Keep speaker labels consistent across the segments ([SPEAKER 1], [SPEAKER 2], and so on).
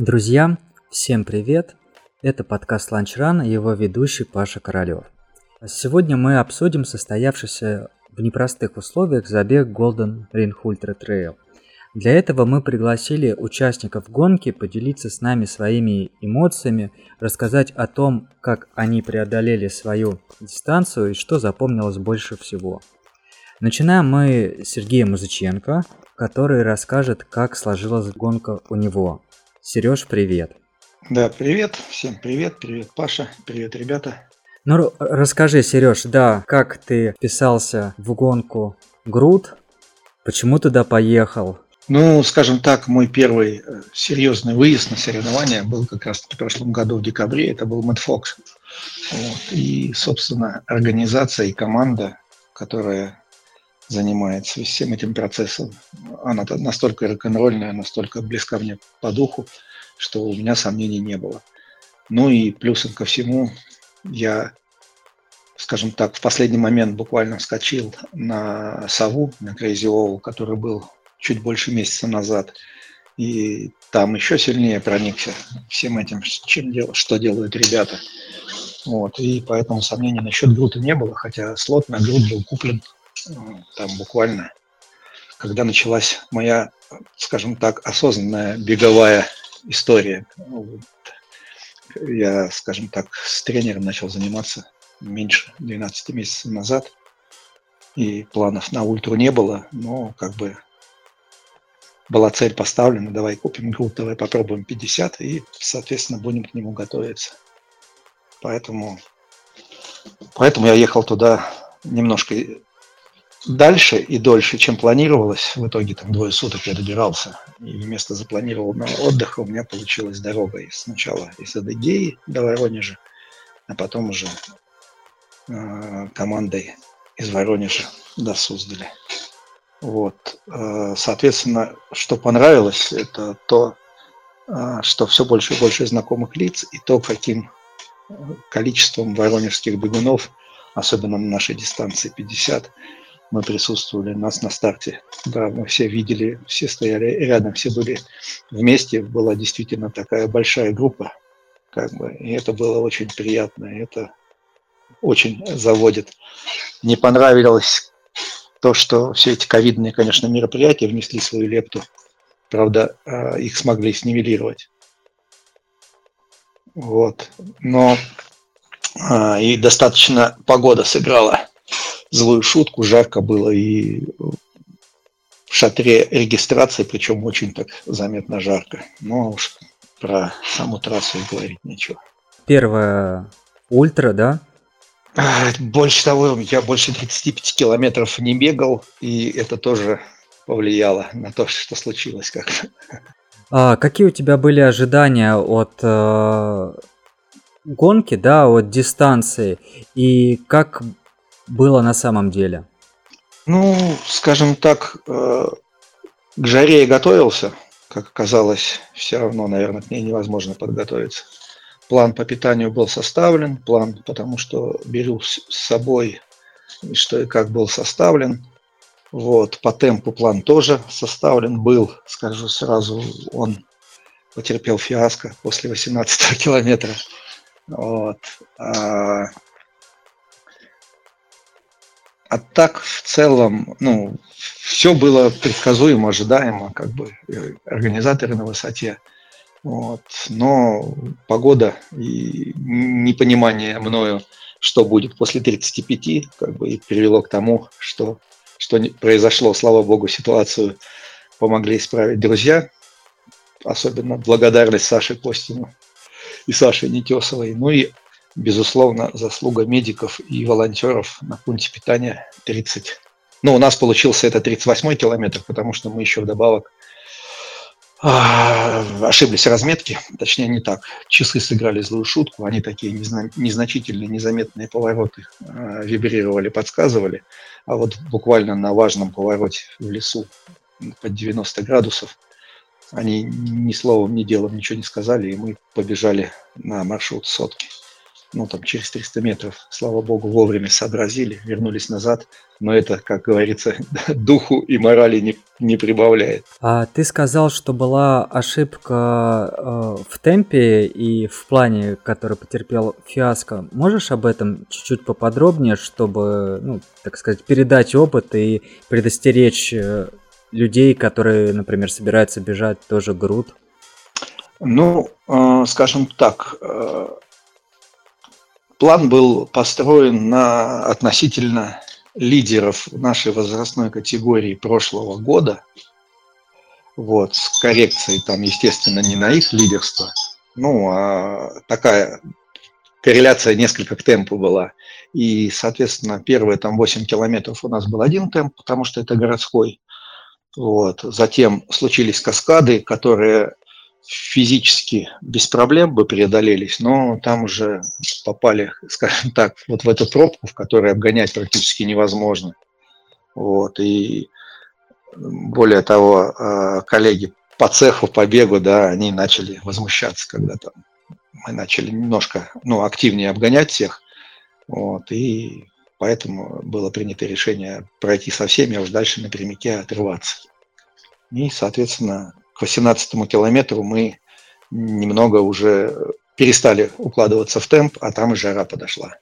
[SPEAKER 1] Друзья, всем привет! Это подкаст Lunch Run и его ведущий Паша Королёв. Сегодня мы обсудим состоявшийся в непростых условиях забег Golden Ring Ultra Trail. Для этого мы пригласили участников гонки поделиться с нами своими эмоциями, рассказать о том, как они преодолели свою дистанцию и что запомнилось больше всего. Начинаем мы с Сергея Музыченко, который расскажет, как сложилась гонка у него. Сереж, привет.
[SPEAKER 2] Да, привет. Всем привет. Привет, Паша. Привет, ребята.
[SPEAKER 1] Ну, расскажи, Сереж, да, как ты вписался в гонку Груд? Почему туда поехал?
[SPEAKER 2] Ну, скажем так, мой первый э, серьезный выезд на соревнования был как раз в прошлом году в декабре. Это был Мэтт Фокс. Вот. И, собственно, организация и команда, которая занимается всем этим процессом. Она настолько рок-н-ролльная, настолько близка мне по духу, что у меня сомнений не было. Ну и плюсом ко всему, я, скажем так, в последний момент буквально вскочил на сову, на Crazy Owl, который был чуть больше месяца назад. И там еще сильнее проникся всем этим, чем дел, что делают ребята. Вот, и поэтому сомнений насчет грута не было, хотя слот на груд был куплен там буквально, когда началась моя, скажем так, осознанная беговая история. Ну, я, скажем так, с тренером начал заниматься меньше 12 месяцев назад, и планов на ультру не было, но как бы была цель поставлена, давай купим груд, давай попробуем 50, и, соответственно, будем к нему готовиться. Поэтому, поэтому я ехал туда немножко дальше и дольше, чем планировалось. В итоге там двое суток я добирался. И вместо запланированного отдыха у меня получилась дорога. И сначала из Адыгеи до Воронежа, а потом уже э, командой из Воронежа до Суздаля. Вот. Э, соответственно, что понравилось, это то, э, что все больше и больше знакомых лиц, и то, каким количеством воронежских бегунов, особенно на нашей дистанции 50, мы присутствовали, нас на старте. Да, мы все видели, все стояли рядом, все были вместе. Была действительно такая большая группа, как бы, и это было очень приятно, это очень заводит. Не понравилось то, что все эти ковидные, конечно, мероприятия внесли свою лепту. Правда, а, их смогли снивелировать. Вот. Но а, и достаточно погода сыграла злую шутку, жарко было и в шатре регистрации, причем очень так заметно жарко. Но уж про саму трассу и говорить нечего.
[SPEAKER 1] Первая ультра, да?
[SPEAKER 2] А, больше того, я больше 35 километров не бегал, и это тоже повлияло на то, что случилось как
[SPEAKER 1] А какие у тебя были ожидания от э, гонки, да, от дистанции, и как было на самом деле?
[SPEAKER 2] Ну, скажем так, э, к жаре я готовился. Как оказалось, все равно, наверное, к ней невозможно подготовиться. План по питанию был составлен, план, потому что беру с собой, что и как был составлен. Вот, по темпу план тоже составлен был, скажу сразу, он потерпел фиаско после 18 километра. Вот. А а так в целом, ну, все было предсказуемо, ожидаемо, как бы э, организаторы на высоте. Вот. Но погода и непонимание мною, что будет после 35, как бы и привело к тому, что, что произошло, слава богу, ситуацию помогли исправить друзья, особенно благодарность Саше Костину и Саше Нетесовой, ну и безусловно, заслуга медиков и волонтеров на пункте питания 30. Ну, у нас получился это 38 километр, потому что мы еще вдобавок а, ошиблись разметки, точнее не так. Часы сыграли злую шутку, они такие незна- незначительные, незаметные повороты э, вибрировали, подсказывали. А вот буквально на важном повороте в лесу под 90 градусов они ни словом, ни делом ничего не сказали, и мы побежали на маршрут сотки. Ну, там, через 300 метров, слава богу, вовремя сообразили, вернулись назад. Но это, как говорится, духу и морали не, не прибавляет.
[SPEAKER 1] А ты сказал, что была ошибка э, в темпе и в плане, который потерпел фиаско. Можешь об этом чуть-чуть поподробнее, чтобы, ну, так сказать, передать опыт и предостеречь э, людей, которые, например, собираются бежать тоже груд?
[SPEAKER 2] Ну, э, скажем так, э, План был построен на относительно лидеров нашей возрастной категории прошлого года, вот, с коррекцией там, естественно, не на их лидерство, ну, а такая корреляция несколько к темпу была. И, соответственно, первые там 8 километров у нас был один темп, потому что это городской. Вот. Затем случились каскады, которые физически без проблем бы преодолелись, но там уже попали, скажем так, вот в эту пробку, в которой обгонять практически невозможно. Вот, и более того, а, коллеги по цеху, по бегу, да, они начали возмущаться, когда там мы начали немножко, ну, активнее обгонять всех, вот, и поэтому было принято решение пройти со всеми, а уж дальше напрямике отрываться. И, соответственно, к 18 километру мы немного уже перестали укладываться в темп, а там жара подошла.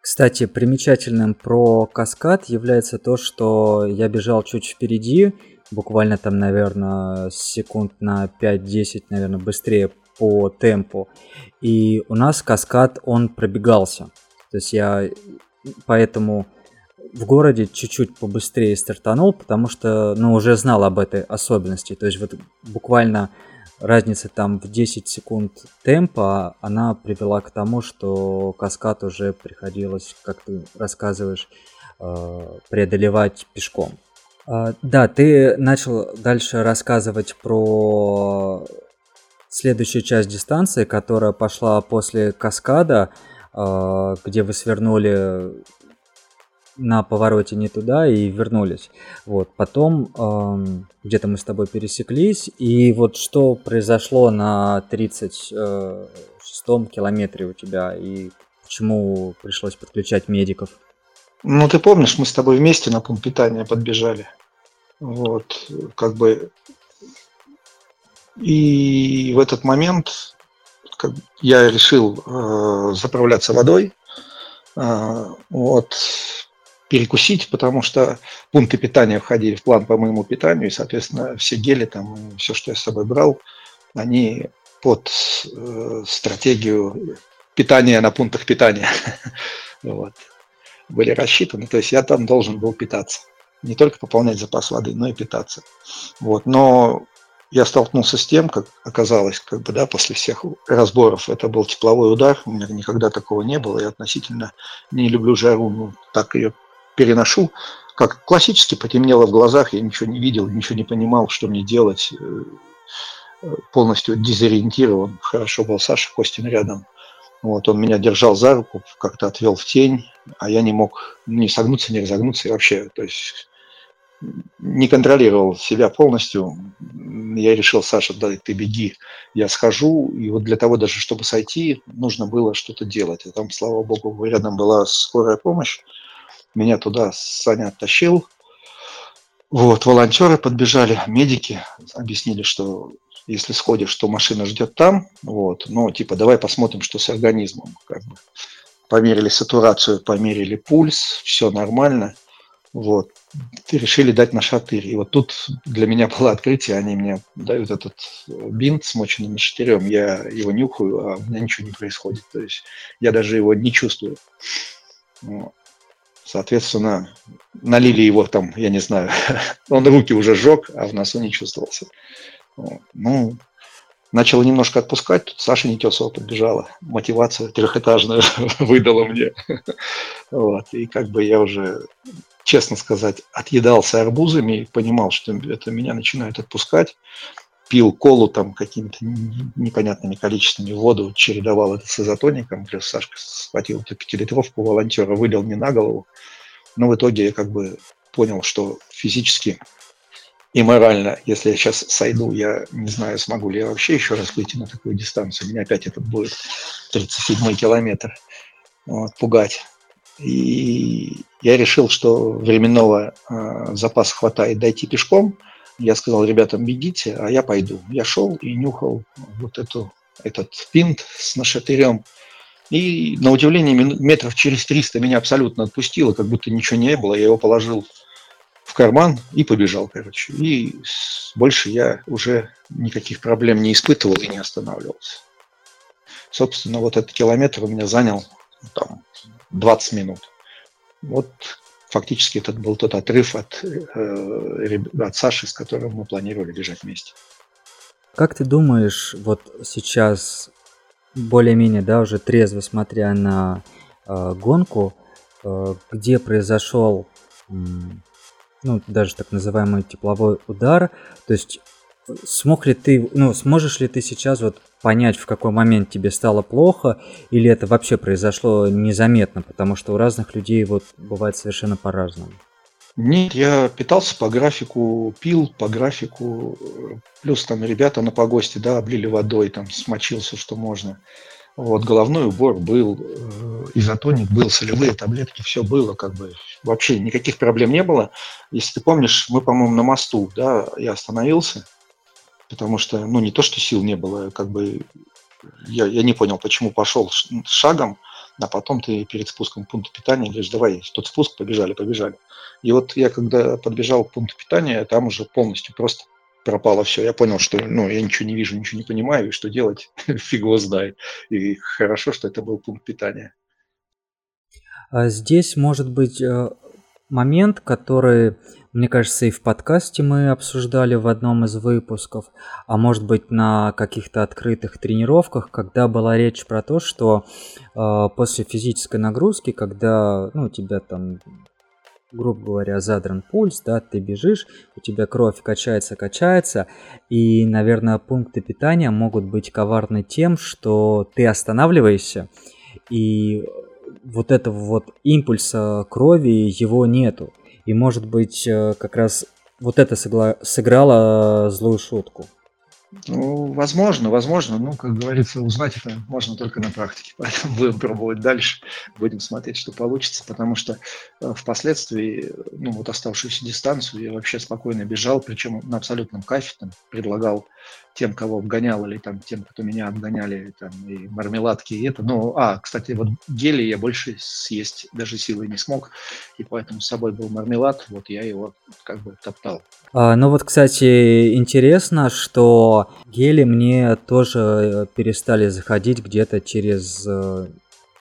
[SPEAKER 1] Кстати, примечательным про каскад является то, что я бежал чуть впереди, буквально там, наверное, секунд на 5-10, наверное, быстрее по темпу. И у нас каскад, он пробегался. То есть я поэтому в городе чуть-чуть побыстрее стартанул, потому что, ну, уже знал об этой особенности. То есть вот буквально разница там в 10 секунд темпа, она привела к тому, что каскад уже приходилось, как ты рассказываешь, э, преодолевать пешком. А, да, ты начал дальше рассказывать про следующую часть дистанции, которая пошла после каскада, э, где вы свернули на повороте не туда и вернулись. Вот, потом э, где-то мы с тобой пересеклись, и вот что произошло на 36-м километре у тебя, и почему пришлось подключать медиков?
[SPEAKER 2] Ну, ты помнишь, мы с тобой вместе на пункт питания подбежали. Вот, как бы... И в этот момент я решил э, заправляться водой. Э, вот, перекусить, потому что пункты питания входили в план по моему питанию, и, соответственно, все гели там, все, что я с собой брал, они под э, стратегию питания на пунктах питания вот, были рассчитаны. То есть я там должен был питаться. Не только пополнять запас воды, но и питаться. Вот. Но я столкнулся с тем, как оказалось, как бы, да, после всех разборов, это был тепловой удар, у меня никогда такого не было, я относительно не люблю жару, ну, так ее переношу, как классически потемнело в глазах, я ничего не видел, ничего не понимал, что мне делать, э, полностью дезориентирован. Хорошо был Саша Костин рядом. Вот, он меня держал за руку, как-то отвел в тень, а я не мог ни согнуться, ни разогнуться и вообще, то есть не контролировал себя полностью. Я решил, Саша, да, ты беги, я схожу. И вот для того даже, чтобы сойти, нужно было что-то делать. А там, слава богу, рядом была скорая помощь. Меня туда Саня оттащил. Вот, волонтеры подбежали, медики объяснили, что если сходишь, то машина ждет там, вот, но типа давай посмотрим, что с организмом, как бы. Померили сатурацию, померили пульс, все нормально, вот, решили дать на шатырь. И вот тут для меня было открытие, они мне дают этот бинт, смоченный нашатырем, я его нюхаю, а у меня ничего не происходит, то есть я даже его не чувствую. Вот. Соответственно, налили его там, я не знаю, он руки уже сжег, а в носу не чувствовался. Ну, начало немножко отпускать, тут Саша Нетесова подбежала, мотивация трехэтажная выдала мне. Вот, и как бы я уже, честно сказать, отъедался арбузами и понимал, что это меня начинает отпускать пил колу там какими-то непонятными количествами, воду чередовал это с изотоником, плюс Сашка схватил эту пятилитровку волонтера, вылил мне на голову. Но в итоге я как бы понял, что физически и морально, если я сейчас сойду, я не знаю, смогу ли я вообще еще раз выйти на такую дистанцию, меня опять это будет 37 километр, вот, пугать. И я решил, что временного э, запаса хватает дойти пешком. Я сказал ребятам, бегите, а я пойду. Я шел и нюхал вот эту, этот пинт с нашатырем. И на удивление метров через 300 меня абсолютно отпустило, как будто ничего не было. Я его положил в карман и побежал, короче. И больше я уже никаких проблем не испытывал и не останавливался. Собственно, вот этот километр у меня занял ну, там, 20 минут. Вот фактически этот был тот отрыв от, э, от Саши, с которым мы планировали бежать вместе.
[SPEAKER 1] Как ты думаешь, вот сейчас более-менее, да, уже трезво смотря на э, гонку, э, где произошел, э, ну, даже так называемый тепловой удар, то есть смог ли ты, ну, сможешь ли ты сейчас вот понять, в какой момент тебе стало плохо, или это вообще произошло незаметно, потому что у разных людей вот бывает совершенно по-разному?
[SPEAKER 2] Нет, я питался по графику, пил по графику, плюс там ребята на погосте, да, облили водой, там смочился, что можно. Вот, головной убор был, э, изотоник был, солевые таблетки, все было, как бы, вообще никаких проблем не было. Если ты помнишь, мы, по-моему, на мосту, да, я остановился, потому что, ну, не то, что сил не было, как бы, я, я не понял, почему пошел шагом, а потом ты перед спуском пункта питания говоришь, давай, тот спуск, побежали, побежали. И вот я когда подбежал к пункту питания, там уже полностью просто пропало все. Я понял, что ну, я ничего не вижу, ничего не понимаю, и что делать, фиг его знает. И хорошо, что это был пункт питания.
[SPEAKER 1] А здесь может быть э, момент, который мне кажется, и в подкасте мы обсуждали в одном из выпусков, а может быть на каких-то открытых тренировках, когда была речь про то, что э, после физической нагрузки, когда ну, у тебя там грубо говоря, задран пульс, да, ты бежишь, у тебя кровь качается, качается, и, наверное, пункты питания могут быть коварны тем, что ты останавливаешься, и вот этого вот импульса крови его нету. И может быть э, как раз вот это сыграло злую шутку.
[SPEAKER 2] Ну, возможно, возможно. Ну, как говорится, узнать это можно только на практике. Поэтому будем пробовать дальше, будем смотреть, что получится, потому что э, впоследствии, ну, вот оставшуюся дистанцию я вообще спокойно бежал, причем на абсолютном кайфе, там, предлагал тем, кого обгонял, или там тем, кто меня обгоняли, там, и мармеладки, и это. Ну, а, кстати, вот гели я больше съесть даже силой не смог, и поэтому с собой был мармелад, вот я его как бы топтал.
[SPEAKER 1] А, ну вот, кстати, интересно, что гели мне тоже э, перестали заходить где-то через э,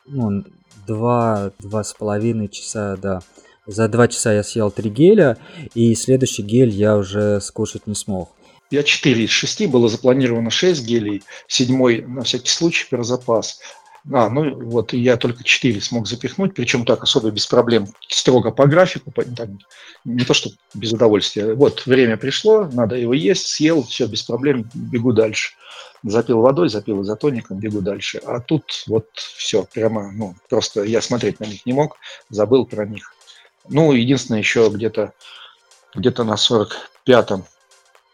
[SPEAKER 1] ну, два, два с половиной часа, да. За два часа я съел три геля, и следующий гель я уже скушать не смог.
[SPEAKER 2] Я 4 из 6, было запланировано 6 гелей, седьмой на всякий случай про запас. А, ну вот я только 4 смог запихнуть, причем так особо без проблем, строго по графику, так, не то что без удовольствия. Вот время пришло, надо его есть, съел, все без проблем, бегу дальше. Запил водой, запил изотоником, бегу дальше. А тут вот все, прямо, ну, просто я смотреть на них не мог, забыл про них. Ну, единственное, еще где-то где-то на 45-м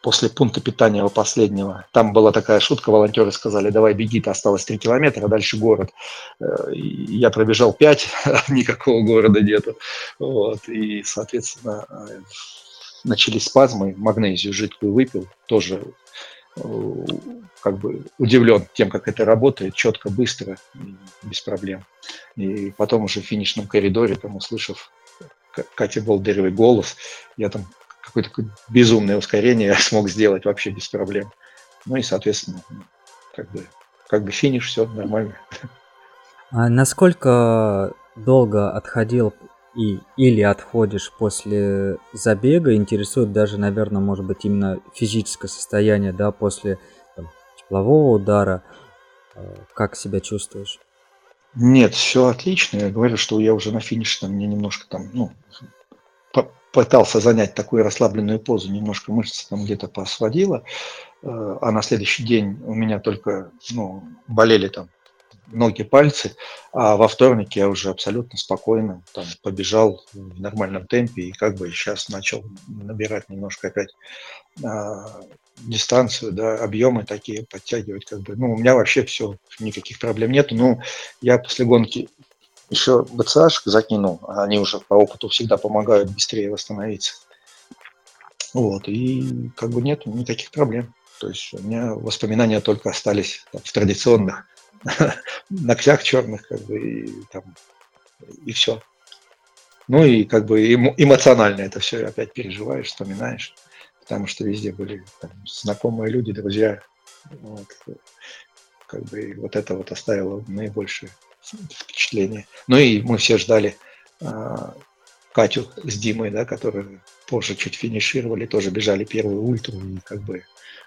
[SPEAKER 2] после пункта питания его последнего. Там была такая шутка, волонтеры сказали, давай беги, то осталось 3 километра, а дальше город. Э, я пробежал 5, никакого города нету. Вот. И, соответственно, э, начались спазмы, магнезию жидкую выпил, тоже э, как бы удивлен тем, как это работает, четко, быстро, без проблем. И потом уже в финишном коридоре, там, услышав Катя Болдыревой голос, я там какое-то безумное ускорение я смог сделать вообще без проблем. Ну и, соответственно, как бы, как бы финиш, все нормально.
[SPEAKER 1] А насколько долго отходил и, или отходишь после забега, интересует даже, наверное, может быть, именно физическое состояние, да, после там, теплового удара, а, как себя чувствуешь?
[SPEAKER 2] Нет, все отлично. Я говорю, что я уже на финише, там, мне немножко там, ну, пытался занять такую расслабленную позу, немножко мышцы там где-то посводила, э, а на следующий день у меня только ну, болели там ноги, пальцы, а во вторник я уже абсолютно спокойно там побежал в нормальном темпе и как бы сейчас начал набирать немножко опять а, дистанцию, да, объемы такие подтягивать, как бы, ну, у меня вообще все, никаких проблем нету, ну, я после гонки еще БЦАшек закинул, они уже по опыту всегда помогают быстрее восстановиться. Вот, и как бы нет никаких проблем. То есть у меня воспоминания только остались там, в традиционных ногтях черных, как бы, и, там, и все. Ну и как бы эмоционально это все опять переживаешь, вспоминаешь, потому что везде были там, знакомые люди, друзья. Вот, как бы вот это вот оставило наибольшее впечатление. Ну и мы все ждали а, Катю с Димой, да, которые позже чуть финишировали, тоже бежали первую ультру и как бы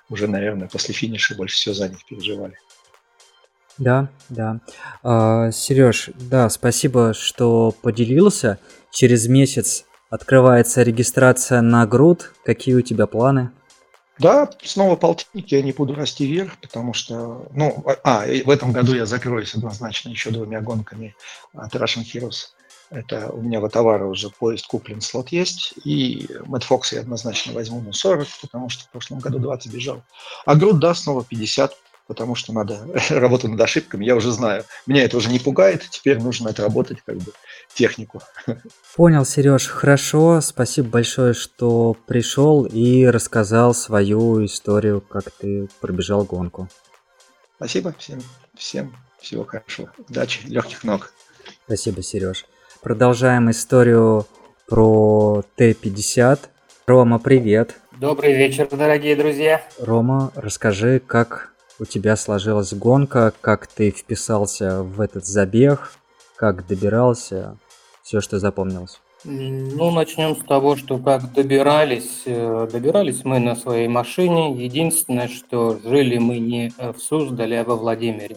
[SPEAKER 2] уже, наверное, после финиша больше всего за них переживали.
[SPEAKER 1] Да, да. А, Сереж, да, спасибо, что поделился. Через месяц открывается регистрация на груд. Какие у тебя планы?
[SPEAKER 2] Да, снова полтинник, я не буду расти вверх, потому что, ну, а, в этом году я закроюсь однозначно еще двумя гонками от Russian Heroes. Это у меня в товара уже поезд куплен, слот есть. И Мэтт Фокс я однозначно возьму на 40, потому что в прошлом году 20 бежал. А груд, да, снова 50, потому что надо работать над ошибками, я уже знаю. Меня это уже не пугает, теперь нужно отработать как бы технику.
[SPEAKER 1] Понял, Сереж, хорошо. Спасибо большое, что пришел и рассказал свою историю, как ты пробежал гонку.
[SPEAKER 2] Спасибо всем, всем всего хорошего. Удачи, легких ног.
[SPEAKER 1] Спасибо, Сереж. Продолжаем историю про Т-50. Рома, привет.
[SPEAKER 3] Добрый вечер, дорогие друзья.
[SPEAKER 1] Рома, расскажи, как у тебя сложилась гонка, как ты вписался в этот забег, как добирался, все, что запомнилось.
[SPEAKER 3] Ну, начнем с того, что как добирались. Э, добирались мы на своей машине. Единственное, что жили мы не в Суздале, а во Владимире.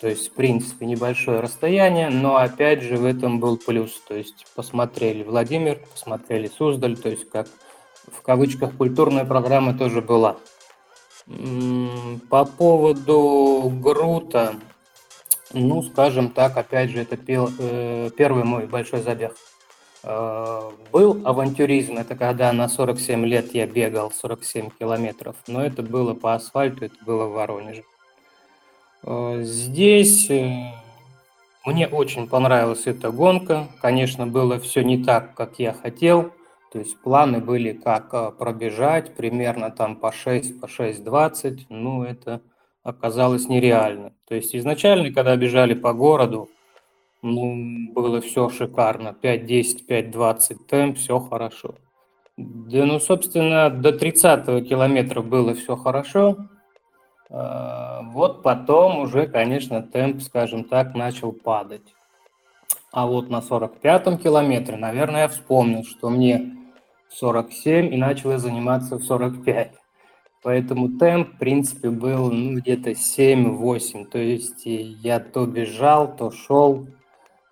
[SPEAKER 3] То есть, в принципе, небольшое расстояние, но опять же в этом был плюс. То есть посмотрели Владимир, посмотрели Суздаль, то есть как в кавычках культурная программа тоже была. По поводу Грута, ну, скажем так, опять же, это э, первый мой большой забег. Э, был авантюризм, это когда на 47 лет я бегал 47 километров, но это было по асфальту, это было в Воронеже. Э, здесь мне очень понравилась эта гонка. Конечно, было все не так, как я хотел. То есть планы были как а, пробежать примерно там по 6, по 6.20, ну это оказалось нереально. То есть изначально, когда бежали по городу, ну, было все шикарно. 5.10, 5.20 темп, все хорошо. Да, ну, собственно, до 30 километра было все хорошо. А, вот потом уже, конечно, темп, скажем так, начал падать. А вот на 45-м километре, наверное, я вспомнил, что мне 47 и начал я заниматься в 45. Поэтому темп, в принципе, был ну, где-то 7-8. То есть я то бежал, то шел.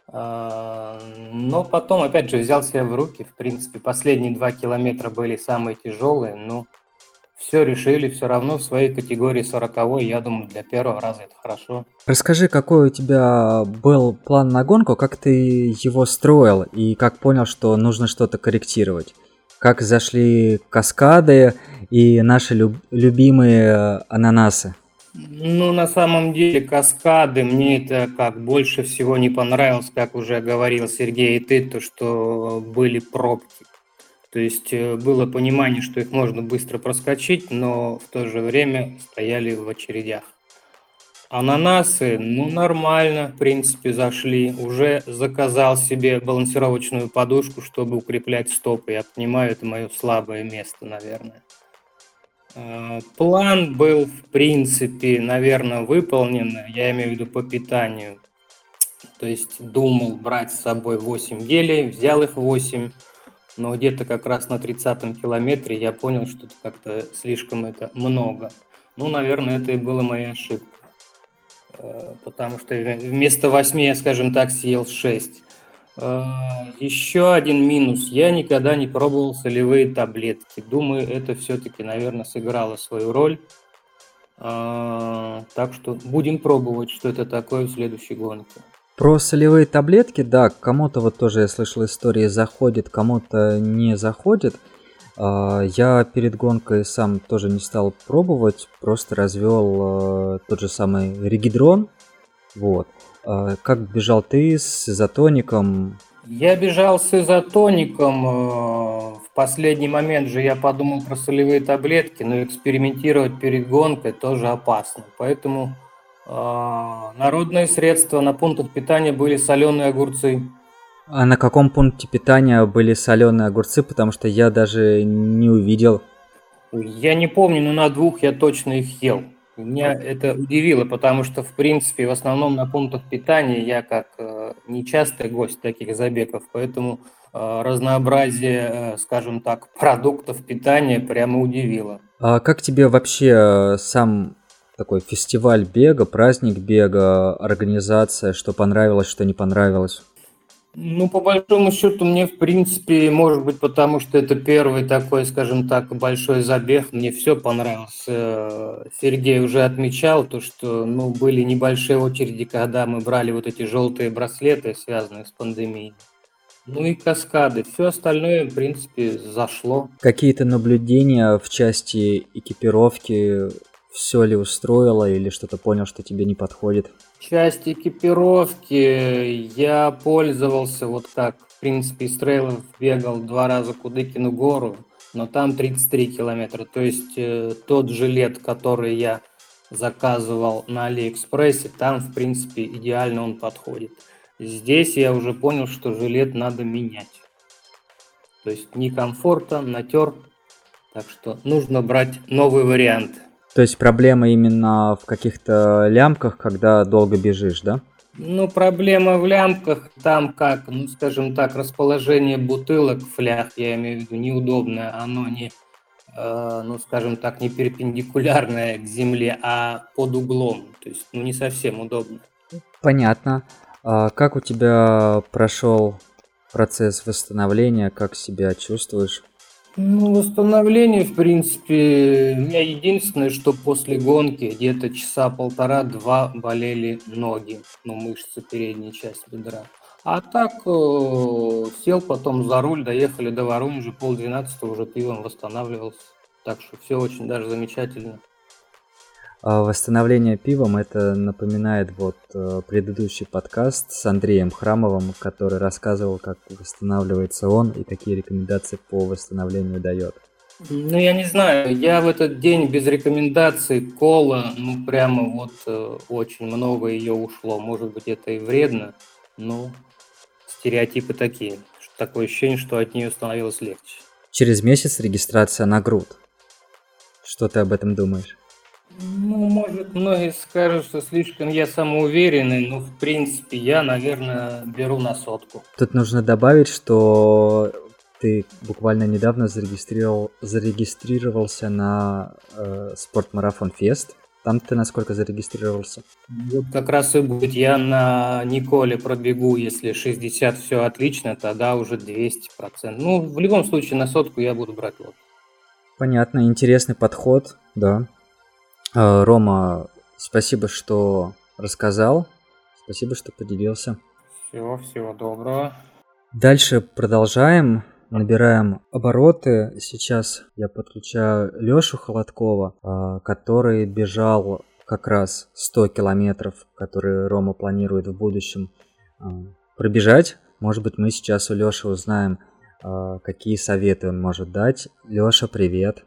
[SPEAKER 3] А, но потом, опять же, взял себя в руки. В принципе, последние два километра были самые тяжелые. Но все решили, все равно в своей категории 40 я думаю, для первого раза это хорошо.
[SPEAKER 1] Расскажи, какой у тебя был план на гонку, как ты его строил и как понял, что нужно что-то корректировать? Как зашли каскады и наши люб- любимые э, ананасы.
[SPEAKER 3] Ну, на самом деле, каскады мне это как больше всего не понравилось, как уже говорил Сергей и ты, то, что были пробки. То есть э, было понимание, что их можно быстро проскочить, но в то же время стояли в очередях. Ананасы, ну, нормально, в принципе, зашли. Уже заказал себе балансировочную подушку, чтобы укреплять стопы. Я понимаю, это мое слабое место, наверное. А, план был, в принципе, наверное, выполнен. Я имею в виду по питанию. То есть думал брать с собой 8 гелей, взял их 8. Но где-то как раз на 30-м километре я понял, что это как-то слишком это много. Ну, наверное, это и была моя ошибка. Э, потому что вместо 8 я, скажем так, съел 6. Э, Еще один минус. Я никогда не пробовал солевые таблетки. Думаю, это все-таки, наверное, сыграло свою роль. А, так что будем пробовать, что это такое в следующей гонке.
[SPEAKER 1] Про солевые таблетки, да, кому-то вот тоже я слышал истории заходит, кому-то не заходит. А, я перед гонкой сам тоже не стал пробовать, просто развел э, тот же самый регидрон. Вот. А, как бежал ты с изотоником?
[SPEAKER 3] Я бежал с изотоником. Э, в последний момент же я подумал про солевые таблетки, но экспериментировать перед гонкой тоже опасно. Поэтому а, народные средства на пунктах питания были соленые огурцы.
[SPEAKER 1] А на каком пункте питания были соленые огурцы? Потому что я даже не увидел.
[SPEAKER 3] Я не помню, но на двух я точно их ел. Меня это удивило, потому что, в принципе, в основном на пунктах питания я как э, нечастый гость таких забегов, поэтому э, разнообразие, э, скажем так, продуктов питания прямо удивило.
[SPEAKER 1] А как тебе вообще сам такой фестиваль бега, праздник бега, организация, что понравилось, что не понравилось?
[SPEAKER 3] Ну, по большому счету, мне, в принципе, может быть, потому что это первый такой, скажем так, большой забег, мне все понравилось. Э, Сергей уже отмечал то, что, ну, были небольшие очереди, когда мы брали вот эти желтые браслеты, связанные с пандемией. Ну и каскады. Все остальное, в принципе, зашло.
[SPEAKER 1] Какие-то наблюдения в части экипировки все ли устроило или что-то понял, что тебе не подходит?
[SPEAKER 3] Часть экипировки я пользовался вот как, в принципе, из трейлов бегал два раза Кудыкину гору, но там 33 километра. То есть э, тот жилет, который я заказывал на Алиэкспрессе, там, в принципе, идеально он подходит. Здесь я уже понял, что жилет надо менять. То есть некомфортно, натер. Так что нужно брать новый вариант.
[SPEAKER 1] То есть проблема именно в каких-то лямках, когда долго бежишь, да?
[SPEAKER 3] Ну, проблема в лямках, там как, ну, скажем так, расположение бутылок в флях, я имею в виду, неудобное, оно не, э, ну, скажем так, не перпендикулярное к земле, а под углом, то есть, ну, не совсем удобно.
[SPEAKER 1] Понятно. А как у тебя прошел процесс восстановления, как себя чувствуешь?
[SPEAKER 3] Ну, восстановление, в принципе, у меня единственное, что после гонки где-то часа полтора-два болели ноги, ну, мышцы передней части бедра. А так э, сел потом за руль, доехали до Воронежа, полдвенадцатого уже пивом восстанавливался. Так что все очень даже замечательно.
[SPEAKER 1] А восстановление пивом это напоминает вот э, предыдущий подкаст с Андреем Храмовым, который рассказывал, как восстанавливается он и какие рекомендации по восстановлению дает.
[SPEAKER 3] Ну, я не знаю, я в этот день без рекомендаций кола, ну, прямо вот э, очень много ее ушло. Может быть, это и вредно, но стереотипы такие. Такое ощущение, что от нее становилось легче.
[SPEAKER 1] Через месяц регистрация на груд. Что ты об этом думаешь?
[SPEAKER 3] Ну, может, многие скажут, что слишком я самоуверенный, но, в принципе, я, наверное, беру на сотку.
[SPEAKER 1] Тут нужно добавить, что ты буквально недавно зарегистрировал, зарегистрировался на э, спортмарафон Фест. Там ты насколько зарегистрировался?
[SPEAKER 3] Вот как раз и будет. Я на Николе пробегу, если 60 все отлично, тогда уже 200%. Ну, в любом случае, на сотку я буду брать лот.
[SPEAKER 1] Понятно, интересный подход, да. Э, Рома, спасибо, что рассказал. Спасибо, что поделился.
[SPEAKER 3] Всего, всего доброго.
[SPEAKER 1] Дальше продолжаем. Набираем обороты. Сейчас я подключаю Лешу Холодкова, э, который бежал как раз 100 километров, которые Рома планирует в будущем э, пробежать. Может быть, мы сейчас у Леши узнаем, какие советы он может дать. Леша, привет.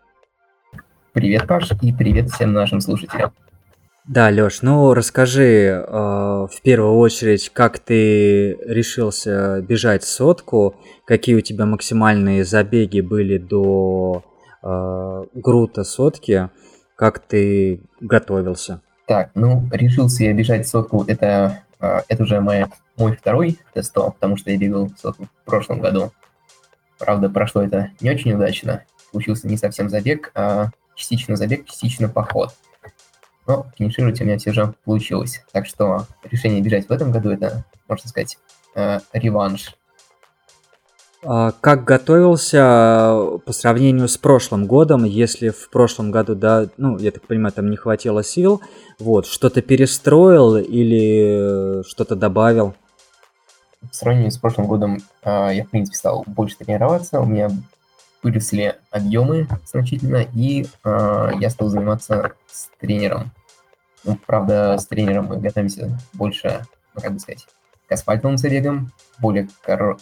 [SPEAKER 4] Привет, Паш, и привет всем нашим слушателям.
[SPEAKER 1] Да, Лёш, ну расскажи э, в первую очередь, как ты решился бежать сотку, какие у тебя максимальные забеги были до э, грута сотки, как ты готовился?
[SPEAKER 4] Так, ну решился я бежать сотку, это, э, это уже мой, мой второй тест, потому что я бегал сотку в прошлом году. Правда, прошло это не очень удачно, получился не совсем забег, а частично забег, частично поход. Но финишировать у меня все же получилось. Так что решение бежать в этом году это, можно сказать, э, реванш.
[SPEAKER 1] А как готовился по сравнению с прошлым годом, если в прошлом году, да, ну, я так понимаю, там не хватило сил, вот, что-то перестроил или что-то добавил?
[SPEAKER 4] В сравнении с прошлым годом э, я, в принципе, стал больше тренироваться, у меня выросли объемы значительно, и э, я стал заниматься с тренером. Ну, правда, с тренером мы готовимся больше, ну, как бы сказать, к асфальтовым забегам, более кор...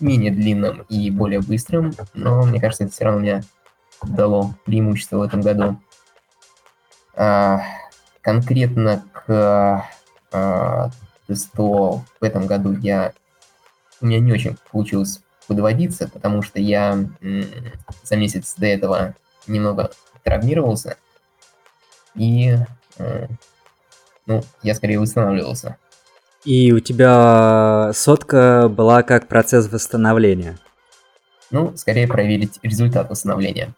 [SPEAKER 4] менее длинным и более быстрым, но мне кажется, это все равно мне дало преимущество в этом году. А, конкретно к а, тесту в этом году я у меня не очень получилось подводиться, потому что я за месяц до этого немного травмировался, и ну, я скорее восстанавливался.
[SPEAKER 1] И у тебя сотка была как процесс восстановления?
[SPEAKER 4] Ну, скорее проверить результат восстановления.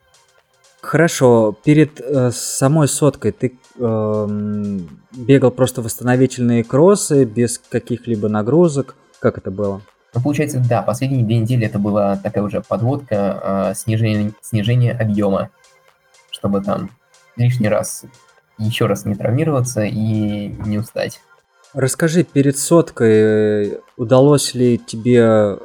[SPEAKER 1] Хорошо, перед э, самой соткой ты э, бегал просто восстановительные кроссы без каких-либо нагрузок. Как это было?
[SPEAKER 4] Ну, получается, да, последние две недели это была такая уже подводка, э, снижение, снижение объема, чтобы там лишний раз, еще раз не травмироваться и не устать.
[SPEAKER 1] Расскажи, перед соткой удалось ли тебе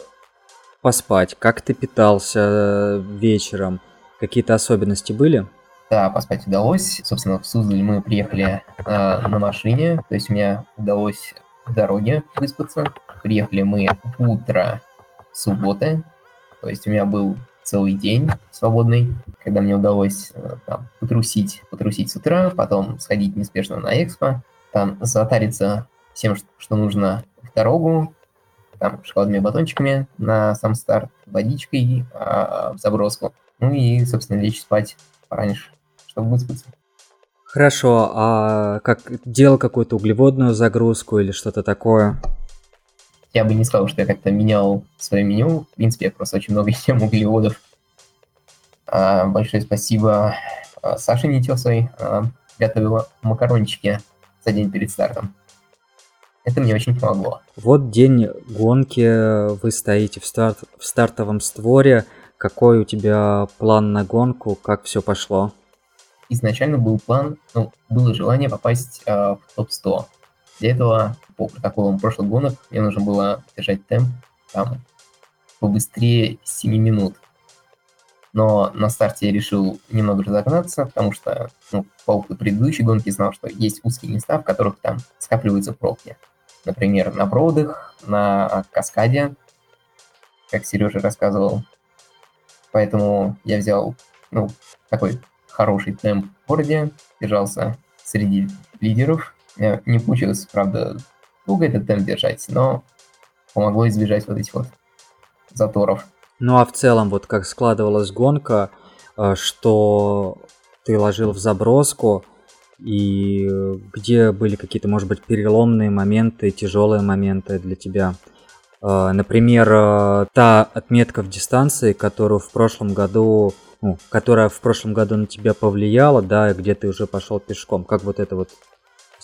[SPEAKER 1] поспать? Как ты питался вечером? Какие-то особенности были?
[SPEAKER 4] Да, поспать удалось. Собственно, в Суздаль мы приехали э, на машине, то есть меня удалось в дороге выспаться. Приехали мы утро субботы, то есть у меня был целый день свободный, когда мне удалось э, там, потрусить, потрусить с утра, потом сходить неспешно на экспо, там затариться всем, что нужно в дорогу, там шоколадными батончиками на сам старт, водичкой а, в заброску, ну и, собственно, лечь спать пораньше, чтобы выспаться.
[SPEAKER 1] Хорошо, а как делал какую-то углеводную загрузку или что-то такое?
[SPEAKER 4] Я бы не сказал, что я как-то менял свое меню. В принципе, я просто очень много ем углеводов. А, большое спасибо а, Саше Нетесовой. А, готовила макарончики за день перед стартом. Это мне очень помогло.
[SPEAKER 1] Вот день гонки, вы стоите в, старт, в стартовом створе. Какой у тебя план на гонку, как все пошло?
[SPEAKER 4] изначально был план, ну, было желание попасть э, в топ-100. Для этого по протоколам прошлых гонок мне нужно было держать темп там побыстрее 7 минут. Но на старте я решил немного разогнаться, потому что ну, по опыту предыдущей гонки знал, что есть узкие места, в которых там скапливаются пробки. Например, на проводах, на каскаде, как Сережа рассказывал. Поэтому я взял ну, такой хороший темп в городе, держался среди лидеров. Не получилось, правда, долго этот темп держать, но помогло избежать вот этих вот заторов.
[SPEAKER 1] Ну а в целом, вот как складывалась гонка, э, что ты ложил в заброску, и где были какие-то, может быть, переломные моменты, тяжелые моменты для тебя? Э, например, э, та отметка в дистанции, которую в прошлом году ну, которая в прошлом году на тебя повлияла, да, где ты уже пошел пешком. Как вот это вот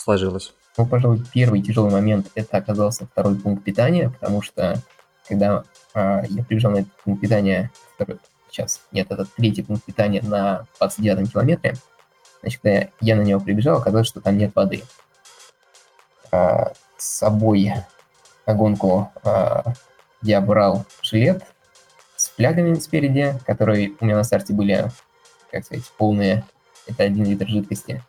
[SPEAKER 1] сложилось?
[SPEAKER 4] Ну, пожалуй, первый тяжелый момент это оказался второй пункт питания, потому что когда а, я прибежал на этот пункт питания, второй, сейчас, нет, это третий пункт питания на 29 километре, значит, когда я на него прибежал, оказалось, что там нет воды. А, с собой на гонку а, я брал жилет, с флягами спереди, которые у меня на старте были, как сказать, полные. Это один литр жидкости.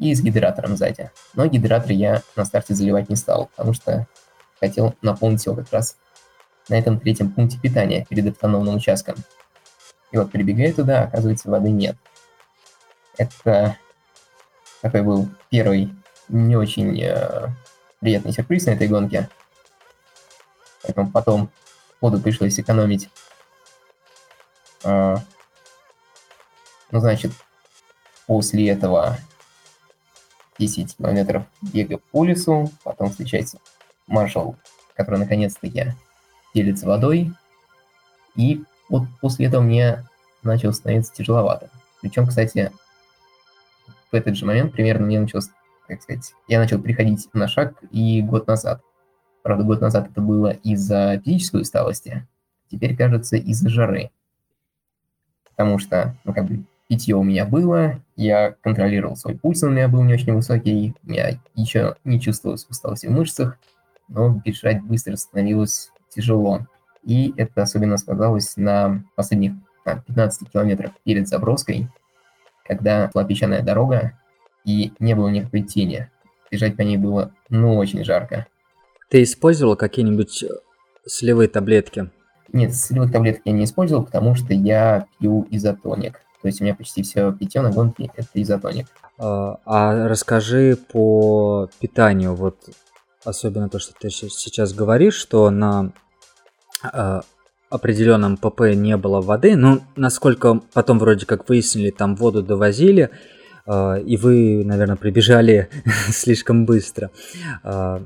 [SPEAKER 4] И с гидратором сзади. Но гидратор я на старте заливать не стал, потому что хотел наполнить его как раз на этом третьем пункте питания перед автономным участком. И вот прибегая туда, оказывается, воды нет. Это такой был первый не очень э, приятный сюрприз на этой гонке. Поэтому потом воду пришлось экономить а, ну, значит, после этого 10 километров бега по лесу, потом встречается маршал, который наконец-таки делится водой, и вот после этого мне начало становиться тяжеловато. Причем, кстати, в этот же момент примерно мне началось, как сказать, я начал приходить на шаг и год назад. Правда, год назад это было из-за физической усталости, теперь, кажется, из-за жары. Потому что, ну, как бы, питье у меня было, я контролировал свой пульс, он у меня был не очень высокий, я еще не чувствовал усталости в мышцах, но бежать быстро становилось тяжело. И это особенно сказалось на последних на 15 километрах перед заброской, когда была песчаная дорога и не было никакой тени. Бежать по ней было, ну, очень жарко.
[SPEAKER 1] Ты использовал какие-нибудь солевые таблетки?
[SPEAKER 4] Нет, солевых таблеток я не использовал, потому что я пью изотоник. То есть у меня почти все питье на гонке – это изотоник.
[SPEAKER 1] А, а расскажи по питанию. Вот особенно то, что ты сейчас говоришь, что на э, определенном ПП не было воды. Ну, насколько потом вроде как выяснили, там воду довозили, э, и вы, наверное, прибежали слишком быстро. Э,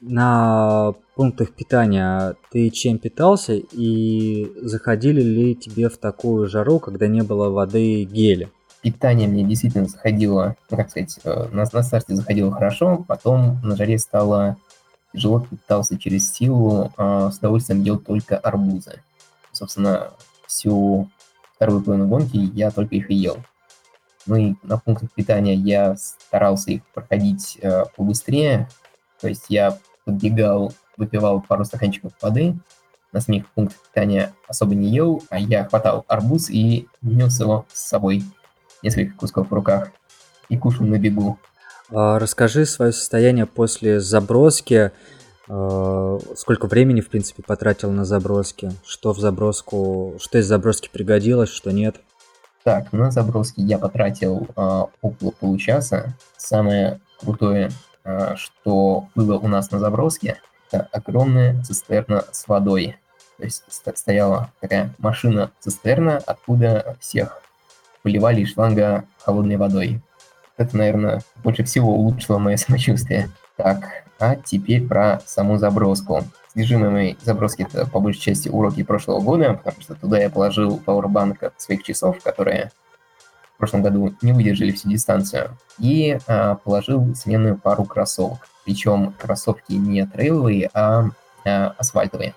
[SPEAKER 1] на пунктах питания ты чем питался и заходили ли тебе в такую жару, когда не было воды гели?
[SPEAKER 4] Питание мне действительно заходило, ну, как сказать, э, на, на старте заходило хорошо, потом на жаре стало тяжело, питался через силу, а с удовольствием ел только арбузы. Собственно, всю вторую половину гонки я только их и ел. Ну и на пунктах питания я старался их проходить э, побыстрее, то есть я подбегал, выпивал пару стаканчиков воды, на самих пунктах питания особо не ел, а я хватал арбуз и нес его с собой, несколько кусков в руках, и кушал на бегу.
[SPEAKER 1] А, расскажи свое состояние после заброски, а, сколько времени, в принципе, потратил на заброски, что в заброску, что из заброски пригодилось, что нет.
[SPEAKER 4] Так, на заброски я потратил э, около получаса. Самое крутое что было у нас на заброске, это огромная цистерна с водой. То есть стояла такая машина-цистерна, откуда всех поливали из шланга холодной водой. Это, наверное, больше всего улучшило мое самочувствие. Так, а теперь про саму заброску. Содержимое моей заброски это по большей части уроки прошлого года, потому что туда я положил пауэрбанк от своих часов, которые в прошлом году не выдержали всю дистанцию, и а, положил сменную пару кроссовок. Причем кроссовки не трейловые, а, а асфальтовые.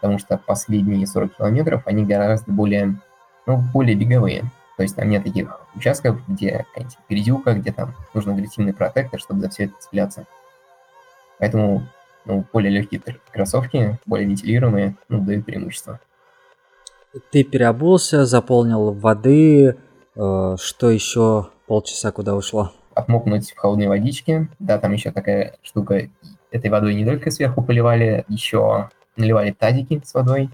[SPEAKER 4] Потому что последние 40 километров они гораздо более, ну, более беговые. То есть там нет таких участков, где какая-нибудь передюка, где там нужен агрессивный протектор, чтобы за все это цепляться. Поэтому ну, более легкие кроссовки, более вентилируемые, ну, дают преимущество.
[SPEAKER 1] Ты переобулся, заполнил воды, что еще полчаса куда ушло?
[SPEAKER 4] Отмокнуть в холодной водичке. Да, там еще такая штука. Этой водой не только сверху поливали, еще наливали тазики с водой.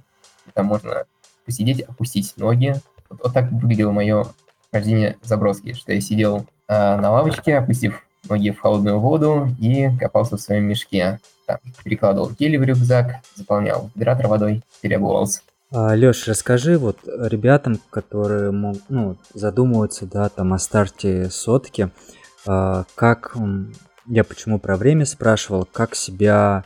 [SPEAKER 4] Там можно посидеть, опустить ноги. Вот, вот так выглядело мое рождение заброски, что я сидел э, на лавочке, опустив ноги в холодную воду и копался в своем мешке. Там, перекладывал гели в рюкзак, заполнял гидратор водой, переобувался.
[SPEAKER 1] А, Леш, расскажи вот ребятам, которые ну, задумываются, да, там о старте сотки, а, как я почему про время спрашивал, как себя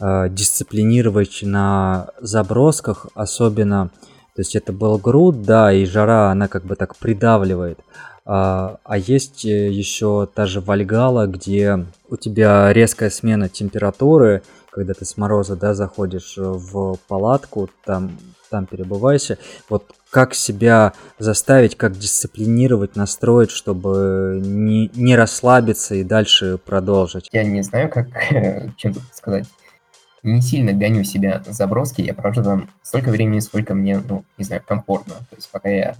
[SPEAKER 1] а, дисциплинировать на забросках, особенно, то есть это был груд, да, и жара, она как бы так придавливает, а, а есть э, еще та же Вальгала, где у тебя резкая смена температуры, когда ты с мороза, да, заходишь в палатку, там, там перебывайся. Вот как себя заставить, как дисциплинировать, настроить, чтобы не, не расслабиться и дальше продолжить?
[SPEAKER 4] Я не знаю, как, чем сказать. Не сильно гоню себя заброски, я провожу там столько времени, сколько мне, ну, не знаю, комфортно. То есть пока я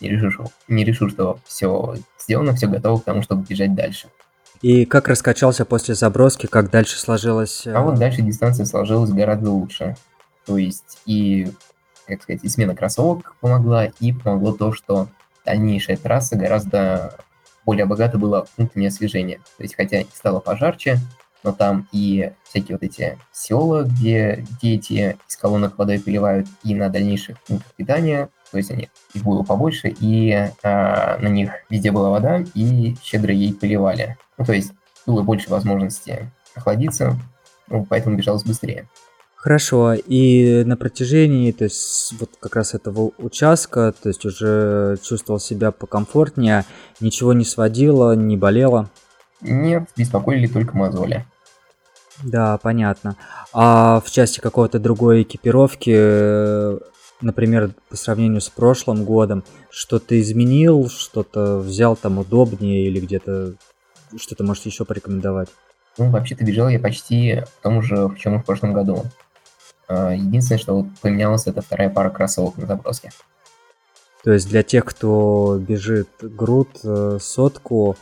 [SPEAKER 4] не решу, не решу, что все сделано, все готово к тому, чтобы бежать дальше.
[SPEAKER 1] И как раскачался после заброски, как дальше сложилось?
[SPEAKER 4] А вот э, дальше дистанция сложилась гораздо лучше. То есть и, как сказать, и смена кроссовок помогла, и помогло то, что дальнейшая трасса гораздо более богата была пунктами освежения. То есть хотя стало пожарче, но там и всякие вот эти села, где дети из колонок водой поливают, и на дальнейших пунктах питания то есть они, их было побольше, и а, на них везде была вода, и щедро ей поливали. Ну, то есть было больше возможности охладиться, ну, поэтому бежалось быстрее.
[SPEAKER 1] Хорошо, и на протяжении, то есть вот как раз этого участка, то есть уже чувствовал себя покомфортнее, ничего не сводило, не болело?
[SPEAKER 4] Нет, беспокоили только мозоли.
[SPEAKER 1] Да, понятно. А в части какого-то другой экипировки, э, например, по сравнению с прошлым годом, что-то изменил, что-то взял там удобнее или где-то что-то можете еще порекомендовать?
[SPEAKER 4] Ну, вообще-то бежал я почти в том же, в чем и в прошлом году. А, единственное, что вот поменялось, это вторая пара кроссовок на заброске.
[SPEAKER 1] То есть для тех, кто бежит груд, э, сотку,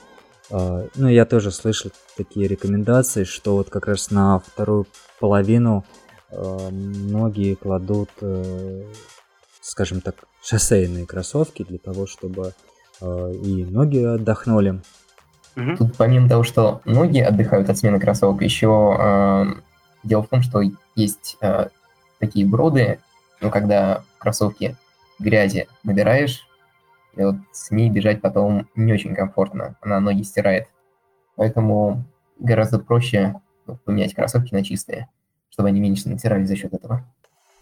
[SPEAKER 1] э, ну, я тоже слышал такие рекомендации, что вот как раз на вторую половину многие кладут, скажем так, шоссейные кроссовки для того, чтобы и ноги отдохнули.
[SPEAKER 4] Тут помимо того, что ноги отдыхают от смены кроссовок, еще дело в том, что есть такие броды, ну, когда кроссовки грязи набираешь, и вот с ней бежать потом не очень комфортно, она ноги стирает. Поэтому гораздо проще поменять кроссовки на чистые, чтобы они меньше натирали за счет этого.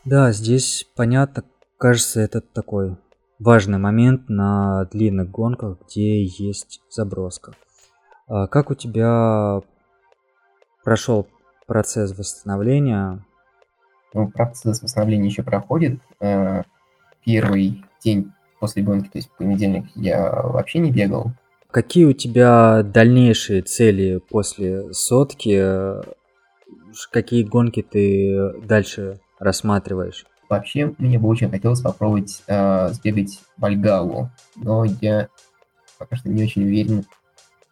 [SPEAKER 1] Да, здесь понятно, кажется, это такой важный момент на длинных гонках, где есть заброска. А как у тебя прошел процесс восстановления?
[SPEAKER 4] Ну, процесс восстановления еще проходит. Э, первый день после гонки, то есть понедельник, я вообще не бегал.
[SPEAKER 1] Какие у тебя дальнейшие цели после сотки? Какие гонки ты дальше рассматриваешь?
[SPEAKER 4] Вообще, мне бы очень хотелось попробовать э, сбегать в Альгалу, но я пока что не очень уверен,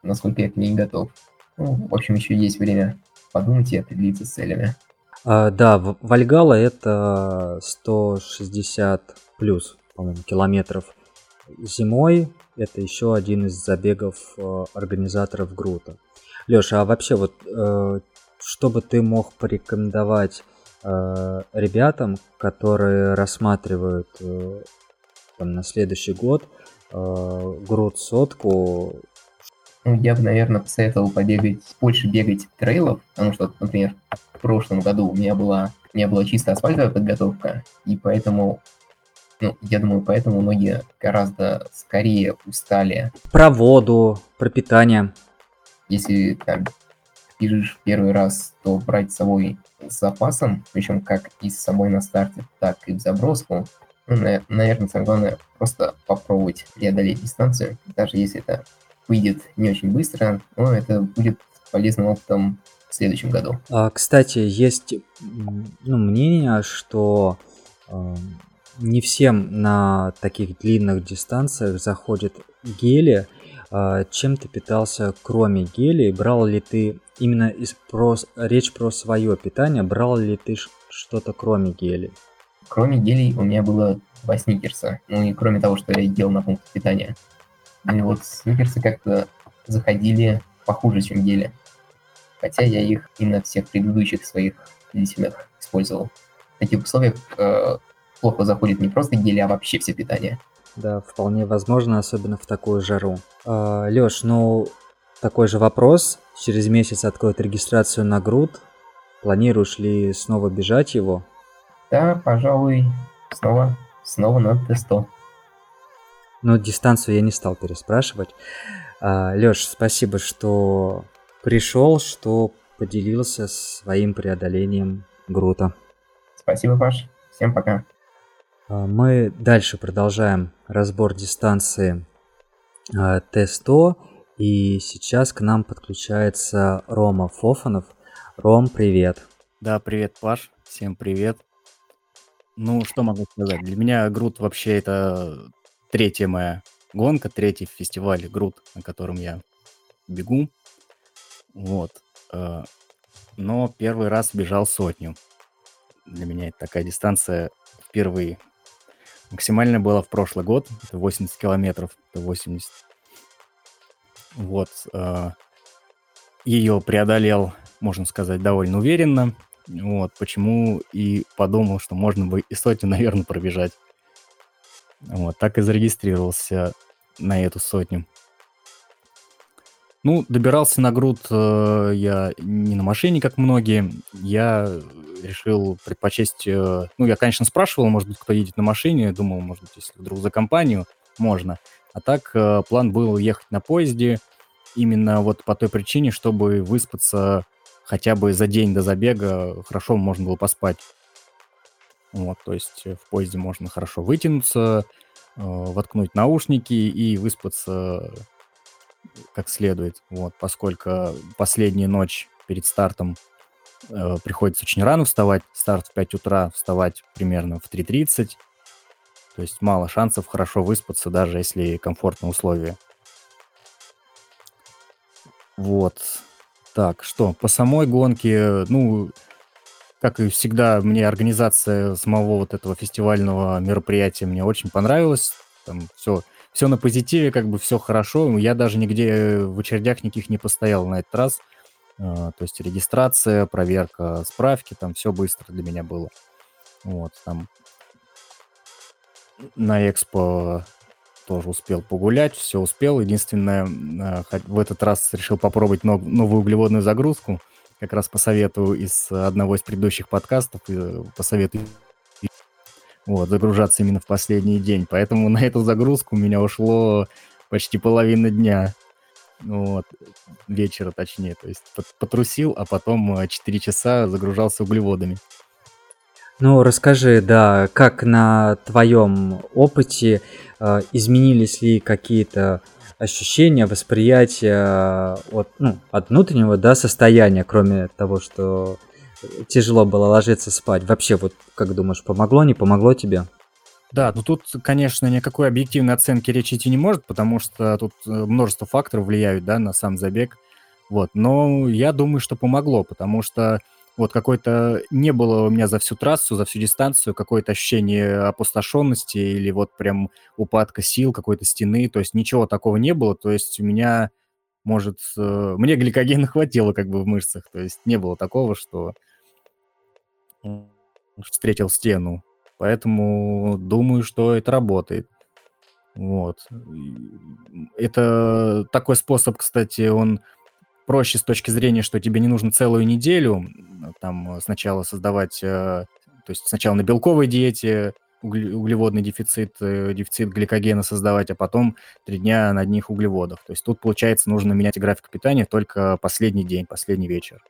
[SPEAKER 4] насколько я к ней готов. Ну, в общем, еще есть время подумать и определиться с целями.
[SPEAKER 1] А, да, Вальгала это 160 плюс, по-моему, километров зимой. Это еще один из забегов э, организаторов Грута. Леша, а вообще вот э, что бы ты мог порекомендовать э, ребятам, которые рассматривают э, там, на следующий год э, Грут сотку?
[SPEAKER 4] Ну, я бы, наверное, посоветовал побегать, больше бегать трейлов, потому что, например, в прошлом году у меня была, у меня была чисто асфальтовая подготовка, и поэтому ну, я думаю, поэтому многие гораздо скорее устали.
[SPEAKER 1] Про воду, про питание.
[SPEAKER 4] Если там бежишь первый раз, то брать с собой с запасом, причем как и с собой на старте, так и в заброску. Ну, наверное, самое главное просто попробовать преодолеть дистанцию, даже если это выйдет не очень быстро, но это будет полезным опытом в следующем году.
[SPEAKER 1] А, кстати, есть ну, мнение, что э, не всем на таких длинных дистанциях заходят гели. А, чем ты питался, кроме гелей? Брал ли ты именно из про, речь про свое питание? Брал ли ты что-то кроме гелей?
[SPEAKER 4] Кроме гелей у меня было два сникерса. Ну и кроме того, что я ел на пункт питания. И вот сникерсы как-то заходили похуже, чем гели. Хотя я их и на всех предыдущих своих длительных использовал. В таких условиях э, плохо заходит не просто гели, а вообще все питание.
[SPEAKER 1] Да, вполне возможно, особенно в такую жару. А, Лёш, ну, такой же вопрос. Через месяц откроют регистрацию на груд. Планируешь ли снова бежать его?
[SPEAKER 4] Да, пожалуй, снова, снова на Т100.
[SPEAKER 1] Но дистанцию я не стал переспрашивать. А, Лёш, спасибо, что пришел, что поделился своим преодолением грута.
[SPEAKER 4] Спасибо, Паш. Всем пока.
[SPEAKER 1] А, мы дальше продолжаем разбор дистанции а, Т100. И сейчас к нам подключается Рома Фофанов. Ром, привет.
[SPEAKER 5] Да, привет, Паш. Всем привет. Ну, что могу сказать? Для меня Грут вообще это третья моя гонка, третий фестиваль Грут, на котором я бегу. Вот. Э, но первый раз бежал сотню. Для меня это такая дистанция впервые. Максимально было в прошлый год, это 80 километров, это 80. Вот. Э, ее преодолел, можно сказать, довольно уверенно. Вот, почему и подумал, что можно бы и сотню, наверное, пробежать. Вот, так и зарегистрировался на эту сотню. Ну, добирался на груд э, я не на машине, как многие. Я решил предпочесть... Э, ну, я, конечно, спрашивал, может быть, кто едет на машине. Думал, может быть, если вдруг за компанию, можно. А так э, план был ехать на поезде именно вот по той причине, чтобы выспаться хотя бы за день до забега хорошо можно было поспать. Вот, то есть в поезде можно хорошо вытянуться, воткнуть наушники и выспаться как следует. Вот, поскольку последняя ночь перед стартом э, приходится очень рано вставать. Старт в 5 утра, вставать примерно в 3.30. То есть мало шансов хорошо выспаться, даже если комфортные условия. Вот. Так, что, по самой гонке, ну, как и всегда, мне организация самого вот этого фестивального мероприятия мне очень понравилась. Там все, все на позитиве, как бы все хорошо. Я даже нигде в очередях никаких не постоял на этот раз. А, то есть регистрация, проверка справки, там все быстро для меня было. Вот, там на экспо тоже успел погулять, все успел. Единственное, а, в этот раз решил попробовать новую углеводную загрузку. Как раз посоветую из одного из предыдущих подкастов, э, посоветую вот, загружаться именно в последний день. Поэтому на эту загрузку у меня ушло почти половина дня. Вот, вечера точнее. То есть потрусил, а потом 4 э, часа загружался углеводами.
[SPEAKER 1] Ну, расскажи, да, как на твоем опыте э, изменились ли какие-то ощущения, восприятия от, ну, от внутреннего да, состояния, кроме того, что тяжело было ложиться спать. Вообще, вот как думаешь, помогло, не помогло тебе?
[SPEAKER 5] Да, ну тут, конечно, никакой объективной оценки речи идти не может, потому что тут э, множество факторов влияют, да, на сам забег. Вот, но я думаю, что помогло, потому что вот какой-то не было у меня за всю трассу, за всю дистанцию какое-то ощущение опустошенности или вот прям упадка сил какой-то стены, то есть ничего такого не было, то есть у меня, может, э, мне гликогена хватило как бы в мышцах, то есть не было такого, что встретил стену. Поэтому думаю, что это работает. Вот. Это такой способ, кстати, он проще с точки зрения, что тебе не нужно целую неделю там сначала создавать, э, то есть сначала на белковой диете углеводный дефицит, э, дефицит гликогена создавать, а потом три дня на одних углеводах. То есть тут, получается, нужно менять график питания только последний день, последний вечер.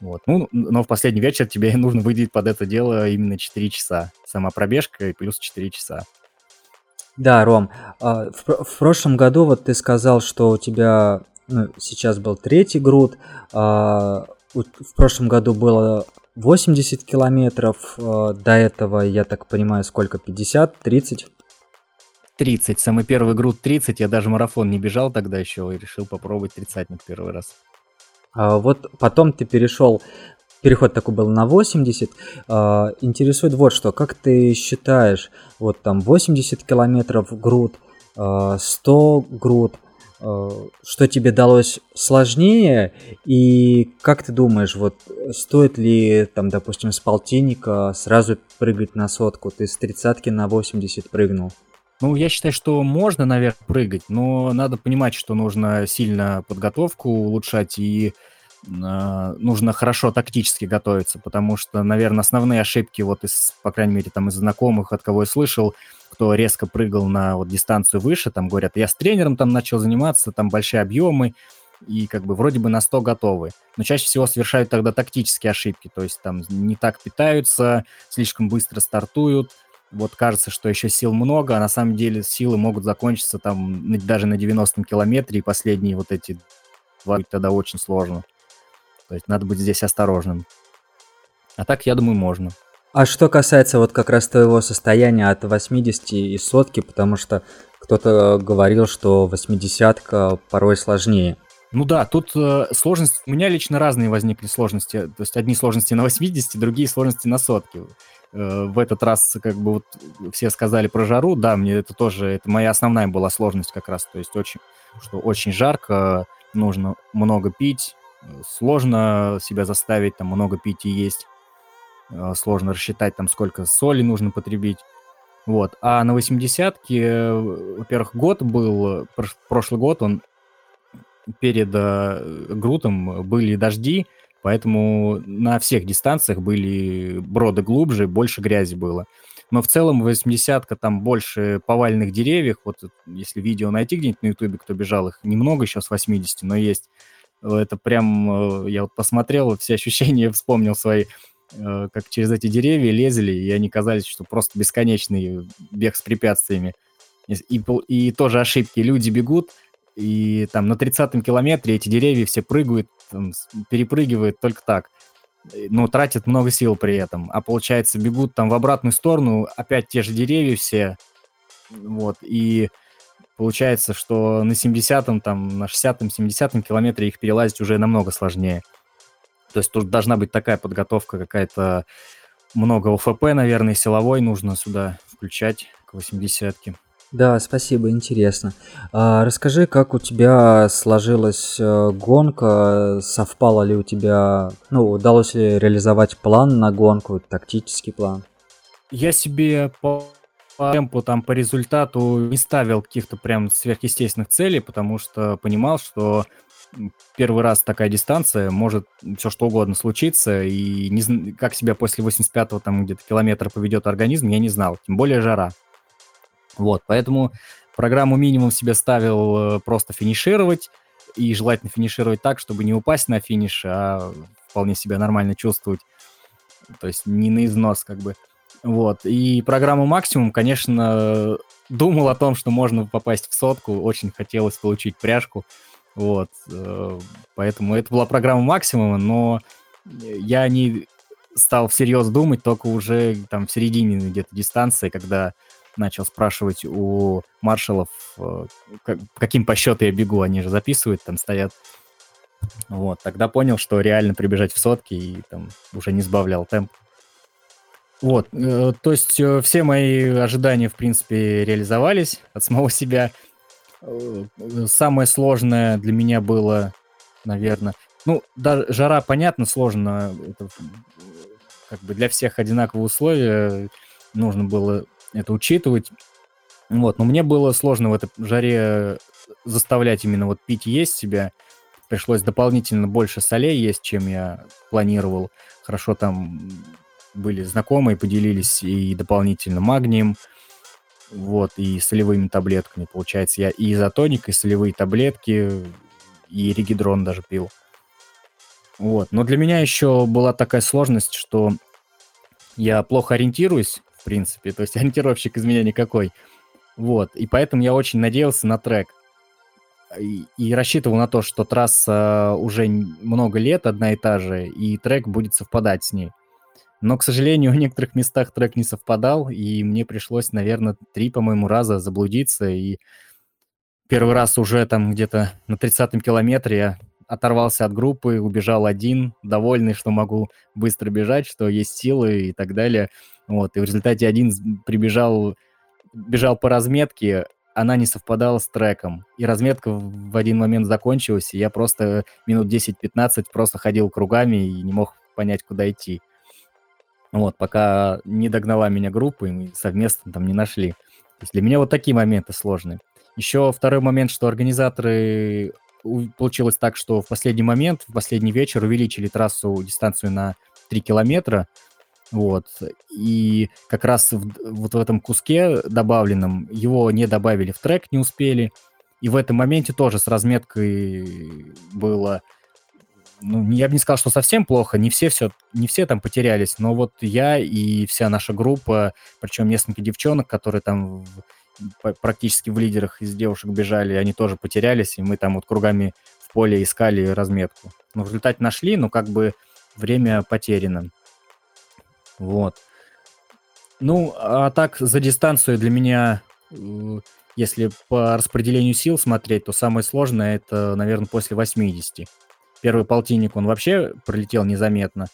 [SPEAKER 5] Вот. Ну, но в последний вечер тебе нужно выделить под это дело именно 4 часа. Сама пробежка и плюс 4 часа.
[SPEAKER 1] Да, Ром, а, в, в прошлом году вот ты сказал, что у тебя ну, сейчас был третий груд, а, в прошлом году было 80 километров, а, до этого, я так понимаю, сколько, 50, 30?
[SPEAKER 5] 30, самый первый груд 30, я даже марафон не бежал тогда еще и решил попробовать тридцатник первый раз.
[SPEAKER 1] А, вот потом ты перешел, переход такой был на 80. А, интересует вот что, как ты считаешь, вот там 80 километров груд, 100 а, груд, что тебе далось сложнее и как ты думаешь, вот стоит ли там, допустим, с полтинника сразу прыгать на сотку? Ты с тридцатки на 80 прыгнул.
[SPEAKER 5] Ну, я считаю, что можно наверх прыгать, но надо понимать, что нужно сильно подготовку улучшать и э, нужно хорошо тактически готовиться, потому что, наверное, основные ошибки, вот из, по крайней мере, там из знакомых, от кого я слышал, кто резко прыгал на вот дистанцию выше, там говорят, я с тренером там начал заниматься, там большие объемы, и как бы вроде бы на 100 готовы. Но чаще всего совершают тогда тактические ошибки, то есть там не так питаются, слишком быстро стартуют, вот кажется, что еще сил много, а на самом деле силы могут закончиться там даже на 90 километре, и последние вот эти два тогда очень сложно. То есть надо быть здесь осторожным. А так, я думаю, можно.
[SPEAKER 1] А что касается вот как раз твоего состояния от 80 и сотки, потому что кто-то говорил, что 80 порой сложнее.
[SPEAKER 5] Ну да, тут э, сложности, у меня лично разные возникли сложности. То есть одни сложности на 80, другие сложности на сотке. Э, в этот раз как бы вот все сказали про жару, да, мне это тоже, это моя основная была сложность как раз, то есть очень, что очень жарко, нужно много пить, сложно себя заставить там много пить и есть, э, сложно рассчитать там сколько соли нужно потребить, вот. А на 80-ке, во-первых, год был, прошлый год он перед э, Грутом были дожди, Поэтому на всех дистанциях были броды глубже, больше грязи было. Но в целом 80 там больше поваленных деревьев. Вот если видео найти где-нибудь на ютубе, кто бежал, их немного еще с 80, но есть. Это прям, я вот посмотрел, все ощущения вспомнил свои, как через эти деревья лезли, и они казались, что просто бесконечный бег с препятствиями. И, и тоже ошибки. Люди бегут, и там на 30-м километре эти деревья все прыгают, там, перепрыгивают только так. Но тратят много сил при этом. А получается, бегут там в обратную сторону, опять те же деревья все. Вот, и получается, что на 70-м, там, на 60-м, 70-м километре их перелазить уже намного сложнее. То есть тут должна быть такая подготовка какая-то, много ОФП, наверное, силовой нужно сюда включать к 80-ке.
[SPEAKER 1] Да, спасибо, интересно. А, расскажи, как у тебя сложилась э, гонка, совпало ли у тебя, ну, удалось ли реализовать план на гонку, тактический план?
[SPEAKER 5] Я себе по по темпу, там, по результату не ставил каких-то прям сверхъестественных целей, потому что понимал, что первый раз такая дистанция, может все что угодно случиться, и не, как себя после 85-го там где-то километра поведет организм, я не знал, тем более жара. Вот, поэтому программу минимум себе ставил э, просто финишировать, и желательно финишировать так, чтобы не упасть на финиш, а вполне себя нормально чувствовать. То есть не на износ как бы. Вот. И программу максимум, конечно, думал о том, что можно попасть в сотку. Очень хотелось получить пряжку. Вот. Э, поэтому это была программа максимума, но я не стал всерьез думать только уже там в середине где-то дистанции, когда начал спрашивать у маршалов, э, каким по счету я бегу, они же записывают, там стоят. Вот, тогда понял, что реально прибежать в сотки и там уже не сбавлял темп. Вот, э, то есть все мои ожидания, в принципе, реализовались от самого себя. Самое сложное для меня было, наверное, ну, даже жара, понятно, сложно. Это как бы для всех одинаковые условия. Нужно было это учитывать. Вот, но мне было сложно в этой жаре заставлять именно вот пить есть себя. Пришлось дополнительно больше солей есть, чем я планировал. Хорошо там были знакомые, поделились и дополнительно магнием, вот, и солевыми таблетками. Получается, я и изотоник, и солевые таблетки, и регидрон даже пил. Вот, но для меня еще была такая сложность, что я плохо ориентируюсь принципе. То есть ориентировщик из меня никакой. Вот. И поэтому я очень надеялся на трек. И, и рассчитывал на то, что трасса уже много лет одна и та же, и трек будет совпадать с ней. Но, к сожалению, в некоторых местах трек не совпадал, и мне пришлось, наверное, три, по-моему, раза заблудиться. И первый раз уже там где-то на 30-м километре я оторвался от группы, убежал один, довольный, что могу быстро бежать, что есть силы и так далее. Вот, и в результате один прибежал, бежал по разметке, она не совпадала с треком. И разметка в один момент закончилась, и я просто минут 10-15 просто ходил кругами и не мог понять, куда идти. Вот, пока не догнала меня группа, и мы совместно там не нашли. То есть для меня вот такие моменты сложные. Еще второй момент, что организаторы получилось так, что в последний момент, в последний вечер увеличили трассу, дистанцию на 3 километра, вот. И как раз в, вот в этом куске добавленном его не добавили в трек, не успели. И в этом моменте тоже с разметкой было... Ну, я бы не сказал, что совсем плохо, не все, все, не все там потерялись, но вот я и вся наша группа, причем несколько девчонок, которые там в, практически в лидерах из девушек бежали, они тоже потерялись, и мы там вот кругами в поле искали разметку. Но в результате нашли, но как бы время потеряно. Вот. Ну, а так, за дистанцию для меня, э, если по распределению сил смотреть, то самое сложное это, наверное, после 80. Первый полтинник, он вообще пролетел незаметно.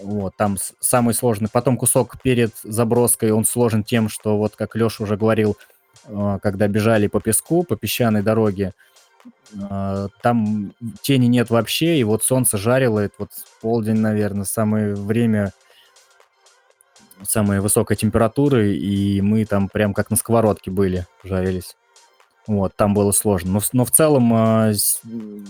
[SPEAKER 5] Вот, там самый сложный. Потом кусок перед заброской, он сложен тем, что, вот как Леша уже говорил, э, когда бежали по песку, по песчаной дороге, э, там тени нет вообще, и вот солнце жарило, это вот полдень, наверное, самое время самые высокой температуры, и мы там прям как на сковородке были, жарились. Вот, там было сложно. Но, но в целом э,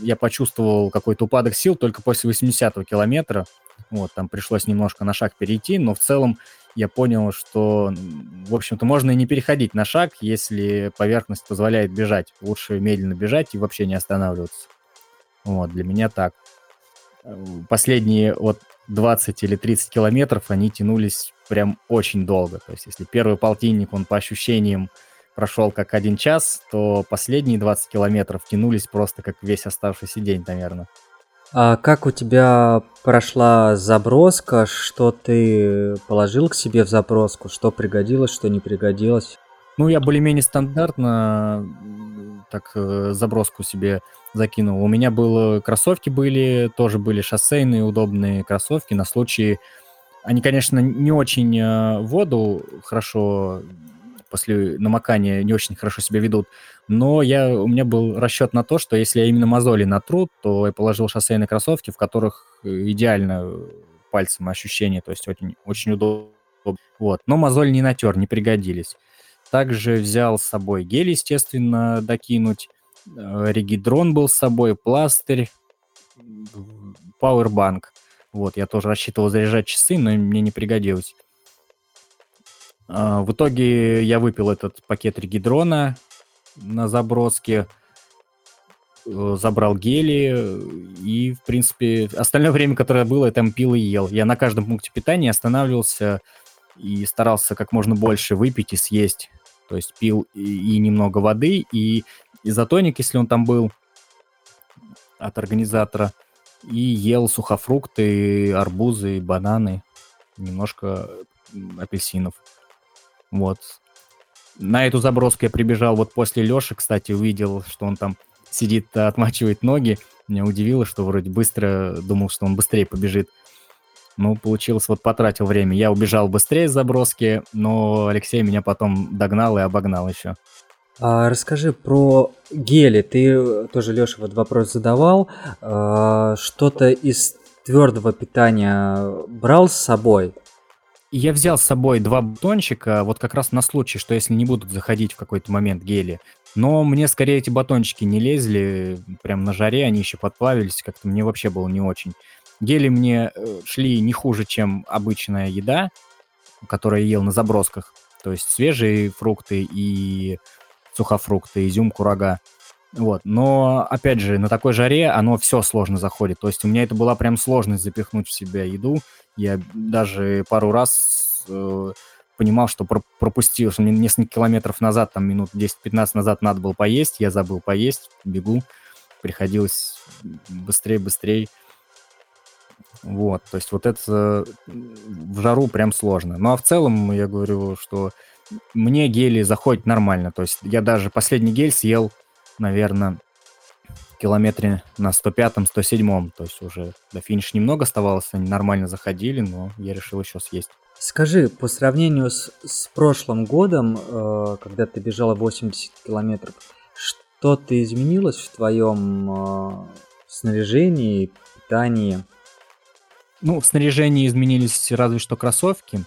[SPEAKER 5] я почувствовал какой-то упадок сил только после 80-го километра. Вот, там пришлось немножко на шаг перейти, но в целом я понял, что, в общем-то, можно и не переходить на шаг, если поверхность позволяет бежать. Лучше медленно бежать и вообще не останавливаться. Вот, для меня так. Последние вот 20 или 30 километров, они тянулись прям очень долго. То есть если первый полтинник, он по ощущениям прошел как один час, то последние 20 километров тянулись просто как весь оставшийся день, наверное.
[SPEAKER 1] А как у тебя прошла заброска? Что ты положил к себе в заброску? Что пригодилось, что не пригодилось?
[SPEAKER 5] Ну, я более-менее стандартно так э, заброску себе закинул. У меня было кроссовки были, тоже были шоссейные удобные кроссовки на случай... Они, конечно, не очень э, воду хорошо после намокания не очень хорошо себя ведут. Но я, у меня был расчет на то, что если я именно мозоли натру, то я положил шоссейные кроссовки, в которых э, идеально пальцем ощущение, то есть очень, очень удобно. Вот. Но мозоль не натер, не пригодились. Также взял с собой гель, естественно, докинуть. Э, регидрон был с собой, пластырь, пауэрбанк. Вот, я тоже рассчитывал заряжать часы, но мне не пригодилось. А, в итоге я выпил этот пакет регидрона на заброске, э, забрал гели и, в принципе, остальное время, которое было, я там пил и ел. Я на каждом пункте питания останавливался и старался как можно больше выпить и съесть. То есть пил и, и немного воды, и изотоник, если он там был от организатора, и ел сухофрукты, арбузы, бананы, немножко апельсинов. Вот. На эту заброску я прибежал вот после Леши, кстати, увидел, что он там сидит, отмачивает ноги. Меня удивило, что вроде быстро, думал, что он быстрее побежит. Ну, получилось, вот потратил время. Я убежал быстрее с заброски, но Алексей меня потом догнал и обогнал еще.
[SPEAKER 1] А, расскажи про гели. Ты тоже, Леша, вот вопрос задавал. А, что-то из твердого питания брал с собой?
[SPEAKER 5] Я взял с собой два батончика, вот как раз на случай, что если не будут заходить в какой-то момент гели. Но мне скорее эти батончики не лезли, прям на жаре они еще подплавились, как-то мне вообще было не очень. Гели мне э, шли не хуже, чем обычная еда, которую я ел на забросках. То есть свежие фрукты и сухофрукты, изюм, курага. Вот. Но, опять же, на такой жаре оно все сложно заходит. То есть у меня это была прям сложность запихнуть в себя еду. Я даже пару раз э, понимал, что про- пропустил, что мне несколько километров назад, там минут 10-15 назад надо было поесть, я забыл поесть, бегу, приходилось быстрее-быстрее. Вот, то есть вот это в жару прям сложно. Ну а в целом я говорю, что мне гели заходят нормально. То есть я даже последний гель съел, наверное, километре на 105-107. То есть уже до финиша немного оставалось, они нормально заходили, но я решил еще съесть.
[SPEAKER 1] Скажи, по сравнению с, с прошлым годом, э, когда ты бежала 80 километров, что-то изменилось в твоем э, снаряжении, питании?
[SPEAKER 5] Ну, в снаряжении изменились разве что кроссовки.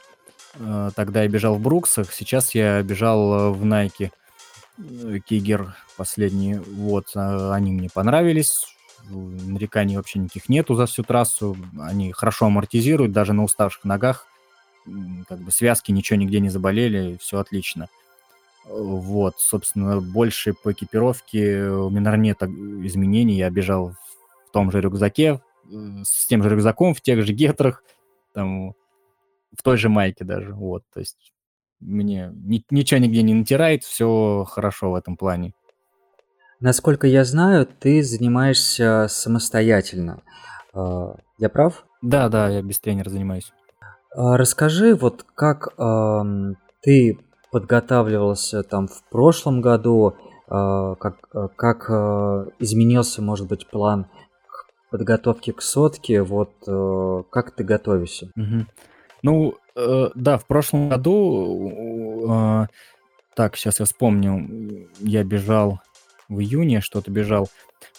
[SPEAKER 5] Э, тогда я бежал в Бруксах, сейчас я бежал в Nike Кигер последние, вот, а, они мне понравились, нареканий вообще никаких нету за всю трассу, они хорошо амортизируют, даже на уставших ногах, как бы связки ничего нигде не заболели, все отлично. Вот, собственно, больше по экипировке. У наверное, нет изменений, я бежал в том же рюкзаке, с тем же рюкзаком, в тех же гетрах, там, в той же майке даже, вот, то есть мне ни, ничего нигде не натирает, все хорошо в этом плане.
[SPEAKER 1] Насколько я знаю, ты занимаешься самостоятельно. А, я прав?
[SPEAKER 5] Да, да, я без тренера занимаюсь.
[SPEAKER 1] А, расскажи, вот как э, ты подготавливался там в прошлом году, э, как, как э, изменился, может быть, план подготовки к сотке, вот э, как ты готовишься?
[SPEAKER 5] Угу. Ну, э, да, в прошлом году, э, так, сейчас я вспомню, я бежал в июне, что-то бежал.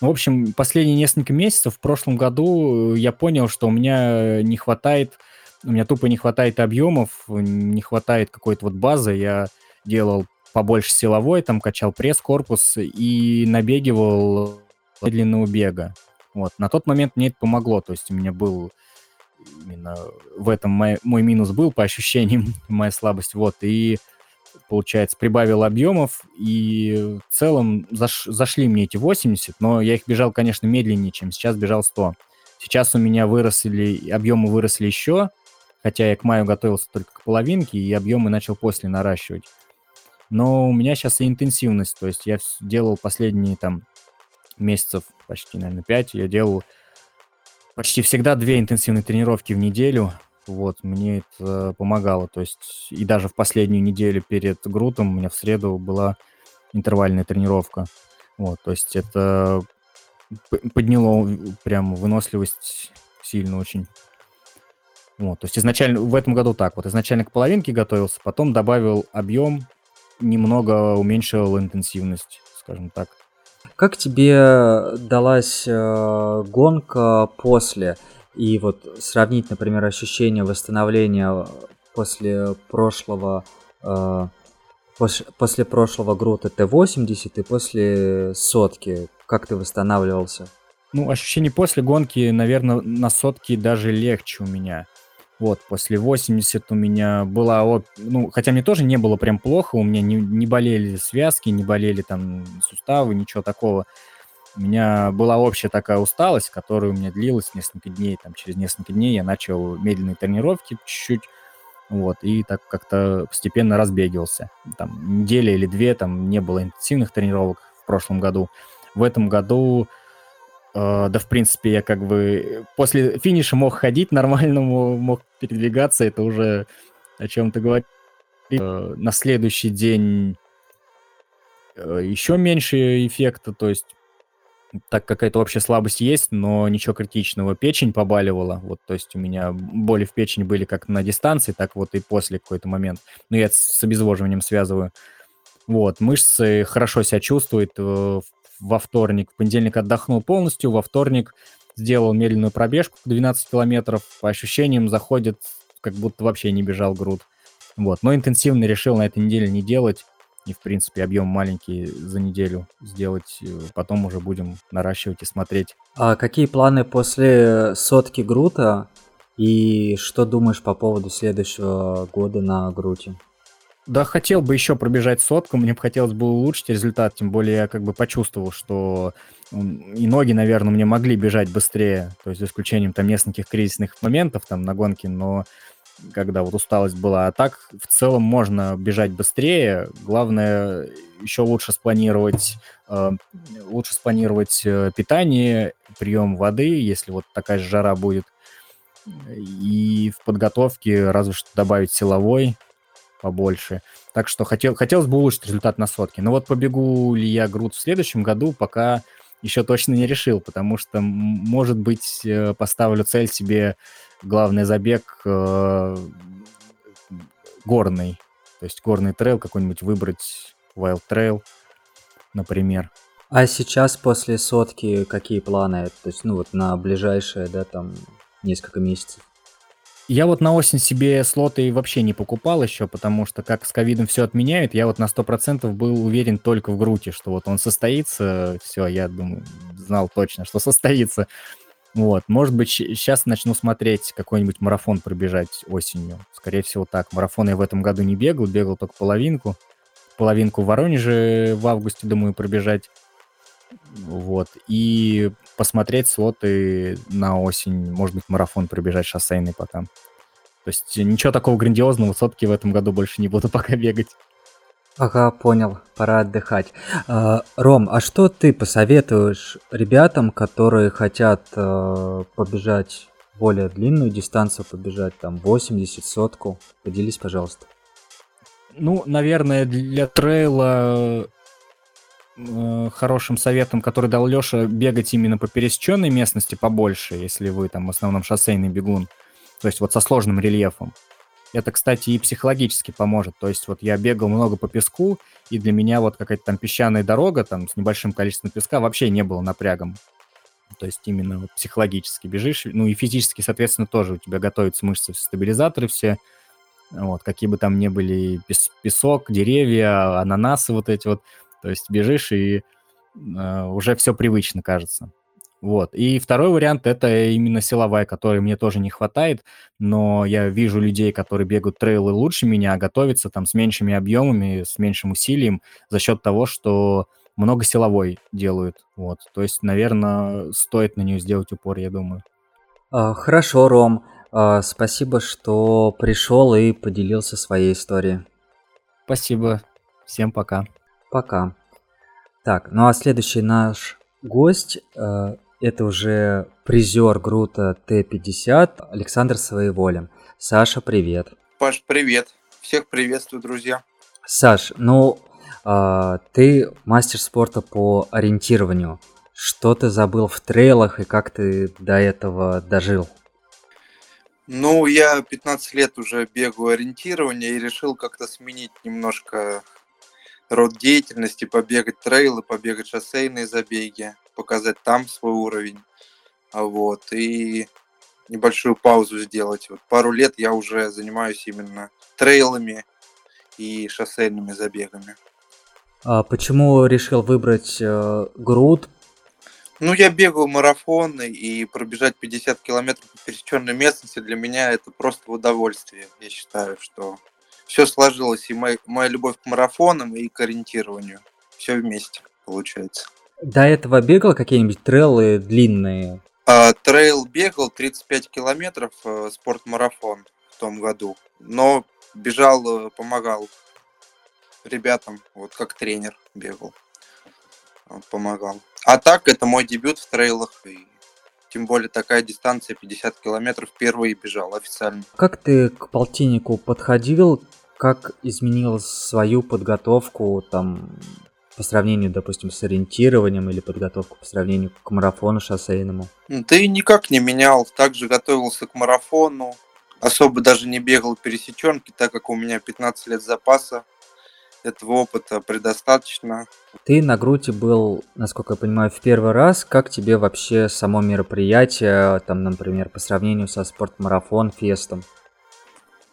[SPEAKER 5] В общем, последние несколько месяцев в прошлом году я понял, что у меня не хватает, у меня тупо не хватает объемов, не хватает какой-то вот базы. Я делал побольше силовой, там качал пресс, корпус и набегивал длинного бега. Вот. На тот момент мне это помогло, то есть у меня был именно в этом мой, мой минус был по ощущениям, моя слабость. Вот, и получается, прибавил объемов, и в целом заш, зашли мне эти 80, но я их бежал, конечно, медленнее, чем сейчас бежал 100. Сейчас у меня выросли, объемы выросли еще, хотя я к маю готовился только к половинке, и объемы начал после наращивать. Но у меня сейчас и интенсивность, то есть я делал последние там месяцев, почти, наверное, 5, я делал почти всегда две интенсивные тренировки в неделю, вот, мне это помогало. То есть и даже в последнюю неделю перед Грутом у меня в среду была интервальная тренировка. Вот, то есть это подняло прям выносливость сильно очень. Вот, то есть изначально в этом году так вот. Изначально к половинке готовился, потом добавил объем, немного уменьшил интенсивность, скажем так.
[SPEAKER 1] Как тебе далась э, гонка после? И вот сравнить, например, ощущение восстановления после прошлого э, после, после прошлого грута Т-80 и после сотки. Как ты восстанавливался?
[SPEAKER 5] Ну, ощущение после гонки, наверное, на сотке даже легче у меня. Вот, после 80 у меня была... Ну, хотя мне тоже не было прям плохо, у меня не, не болели связки, не болели там суставы, ничего такого у меня была общая такая усталость, которая у меня длилась несколько дней. Там, через несколько дней я начал медленные тренировки чуть-чуть, вот, и так как-то постепенно разбегивался. Там неделя или две, там не было интенсивных тренировок в прошлом году. В этом году, да, в принципе, я как бы после финиша мог ходить нормально, мог передвигаться, это уже о чем-то говорит. Э, на следующий день э, еще меньше эффекта, то есть так какая-то общая слабость есть, но ничего критичного. Печень побаливала, вот, то есть у меня боли в печени были как на дистанции, так вот и после какой-то момент. Но я с обезвоживанием связываю. Вот, мышцы хорошо себя чувствуют. Э, во вторник, в понедельник отдохнул полностью, во вторник сделал медленную пробежку 12 километров. По ощущениям заходит, как будто вообще не бежал груд. Вот, но интенсивно решил на этой неделе не делать и, в принципе, объем маленький за неделю сделать. Э, потом уже будем наращивать и смотреть.
[SPEAKER 1] А какие планы после сотки Грута? И что думаешь по поводу следующего года на Груте?
[SPEAKER 5] Да, хотел бы еще пробежать сотку, мне бы хотелось бы улучшить результат, тем более я как бы почувствовал, что и ноги, наверное, мне могли бежать быстрее, то есть за исключением там нескольких кризисных моментов там на гонке, но когда вот усталость была. А так в целом можно бежать быстрее. Главное еще лучше спланировать, э, лучше спланировать э, питание, прием воды, если вот такая же жара будет. И в подготовке разве что добавить силовой побольше. Так что хотел, хотелось бы улучшить результат на сотке. Но вот побегу ли я груд в следующем году, пока еще точно не решил, потому что, может быть, э, поставлю цель себе главный забег э, горный. То есть горный трейл какой-нибудь выбрать, Wild Trail, например.
[SPEAKER 1] А сейчас после сотки какие планы? То есть, ну вот на ближайшие, да, там несколько месяцев?
[SPEAKER 5] Я вот на осень себе слоты вообще не покупал еще, потому что как с ковидом все отменяют, я вот на 100% был уверен только в Груте, что вот он состоится, все, я думаю, знал точно, что состоится. Вот, может быть, сейчас начну смотреть какой-нибудь марафон пробежать осенью. Скорее всего, так. Марафон я в этом году не бегал, бегал только половинку. Половинку в Воронеже в августе, думаю, пробежать. Вот. И посмотреть слоты на осень. Может быть, марафон пробежать шоссейный пока. То есть ничего такого грандиозного сотки в этом году больше не буду пока бегать.
[SPEAKER 1] Ага, понял, пора отдыхать. А, Ром, а что ты посоветуешь ребятам, которые хотят а, побежать более длинную дистанцию, побежать там 80 сотку? Поделись, пожалуйста.
[SPEAKER 5] Ну, наверное, для трейла э, хорошим советом, который дал Леша, бегать именно по пересеченной местности побольше, если вы там в основном шоссейный бегун, то есть вот со сложным рельефом. Это, кстати, и психологически поможет. То есть вот я бегал много по песку, и для меня вот какая-то там песчаная дорога там с небольшим количеством песка вообще не было напрягом. То есть именно вот психологически бежишь, ну и физически, соответственно, тоже у тебя готовятся мышцы, стабилизаторы все, вот, какие бы там ни были пес песок, деревья, ананасы вот эти вот. То есть бежишь, и э, уже все привычно кажется. Вот. И второй вариант– это именно силовая, которой мне тоже не хватает, но я вижу людей, которые бегают трейлы лучше меня, а готовятся там с меньшими объемами, с меньшим усилием за счет того, что много силовой делают. Вот. То есть, наверное, стоит на нее сделать упор, я думаю.
[SPEAKER 1] А, хорошо, Ром. Спасибо, что пришел и поделился своей историей.
[SPEAKER 5] Спасибо. Всем пока.
[SPEAKER 1] Пока. Так, ну а следующий наш гость э, это уже призер Грута Т-50 Александр Своеволин. Саша, привет.
[SPEAKER 6] Паш, привет. Всех приветствую, друзья.
[SPEAKER 1] Саш, ну э, ты мастер спорта по ориентированию. Что ты забыл в трейлах и как ты до этого дожил?
[SPEAKER 6] Ну, я 15 лет уже бегаю ориентирование и решил как-то сменить немножко род деятельности, побегать трейлы, побегать шоссейные забеги, показать там свой уровень. А вот, и небольшую паузу сделать. Вот пару лет я уже занимаюсь именно трейлами и шоссейными забегами.
[SPEAKER 1] А почему решил выбрать э, груд?
[SPEAKER 6] Ну, я бегаю марафоны, и пробежать 50 километров по пересеченной местности для меня это просто удовольствие. Я считаю, что все сложилось, и моя, моя любовь к марафонам и к ориентированию. Все вместе получается.
[SPEAKER 1] До этого бегал какие-нибудь трейлы длинные?
[SPEAKER 6] А, трейл бегал 35 километров, э, спортмарафон в том году. Но бежал, э, помогал ребятам, вот как тренер бегал, помогал. А так, это мой дебют в трейлах, и тем более такая дистанция 50 километров первый бежал официально.
[SPEAKER 1] Как ты к полтиннику подходил? Как изменил свою подготовку там по сравнению, допустим, с ориентированием или подготовку по сравнению к марафону шоссейному?
[SPEAKER 6] Да и никак не менял. Также готовился к марафону. Особо даже не бегал пересеченки, так как у меня 15 лет запаса. Этого опыта предостаточно.
[SPEAKER 1] Ты на груди был, насколько я понимаю, в первый раз. Как тебе вообще само мероприятие, там, например, по сравнению со спортмарафон, фестом?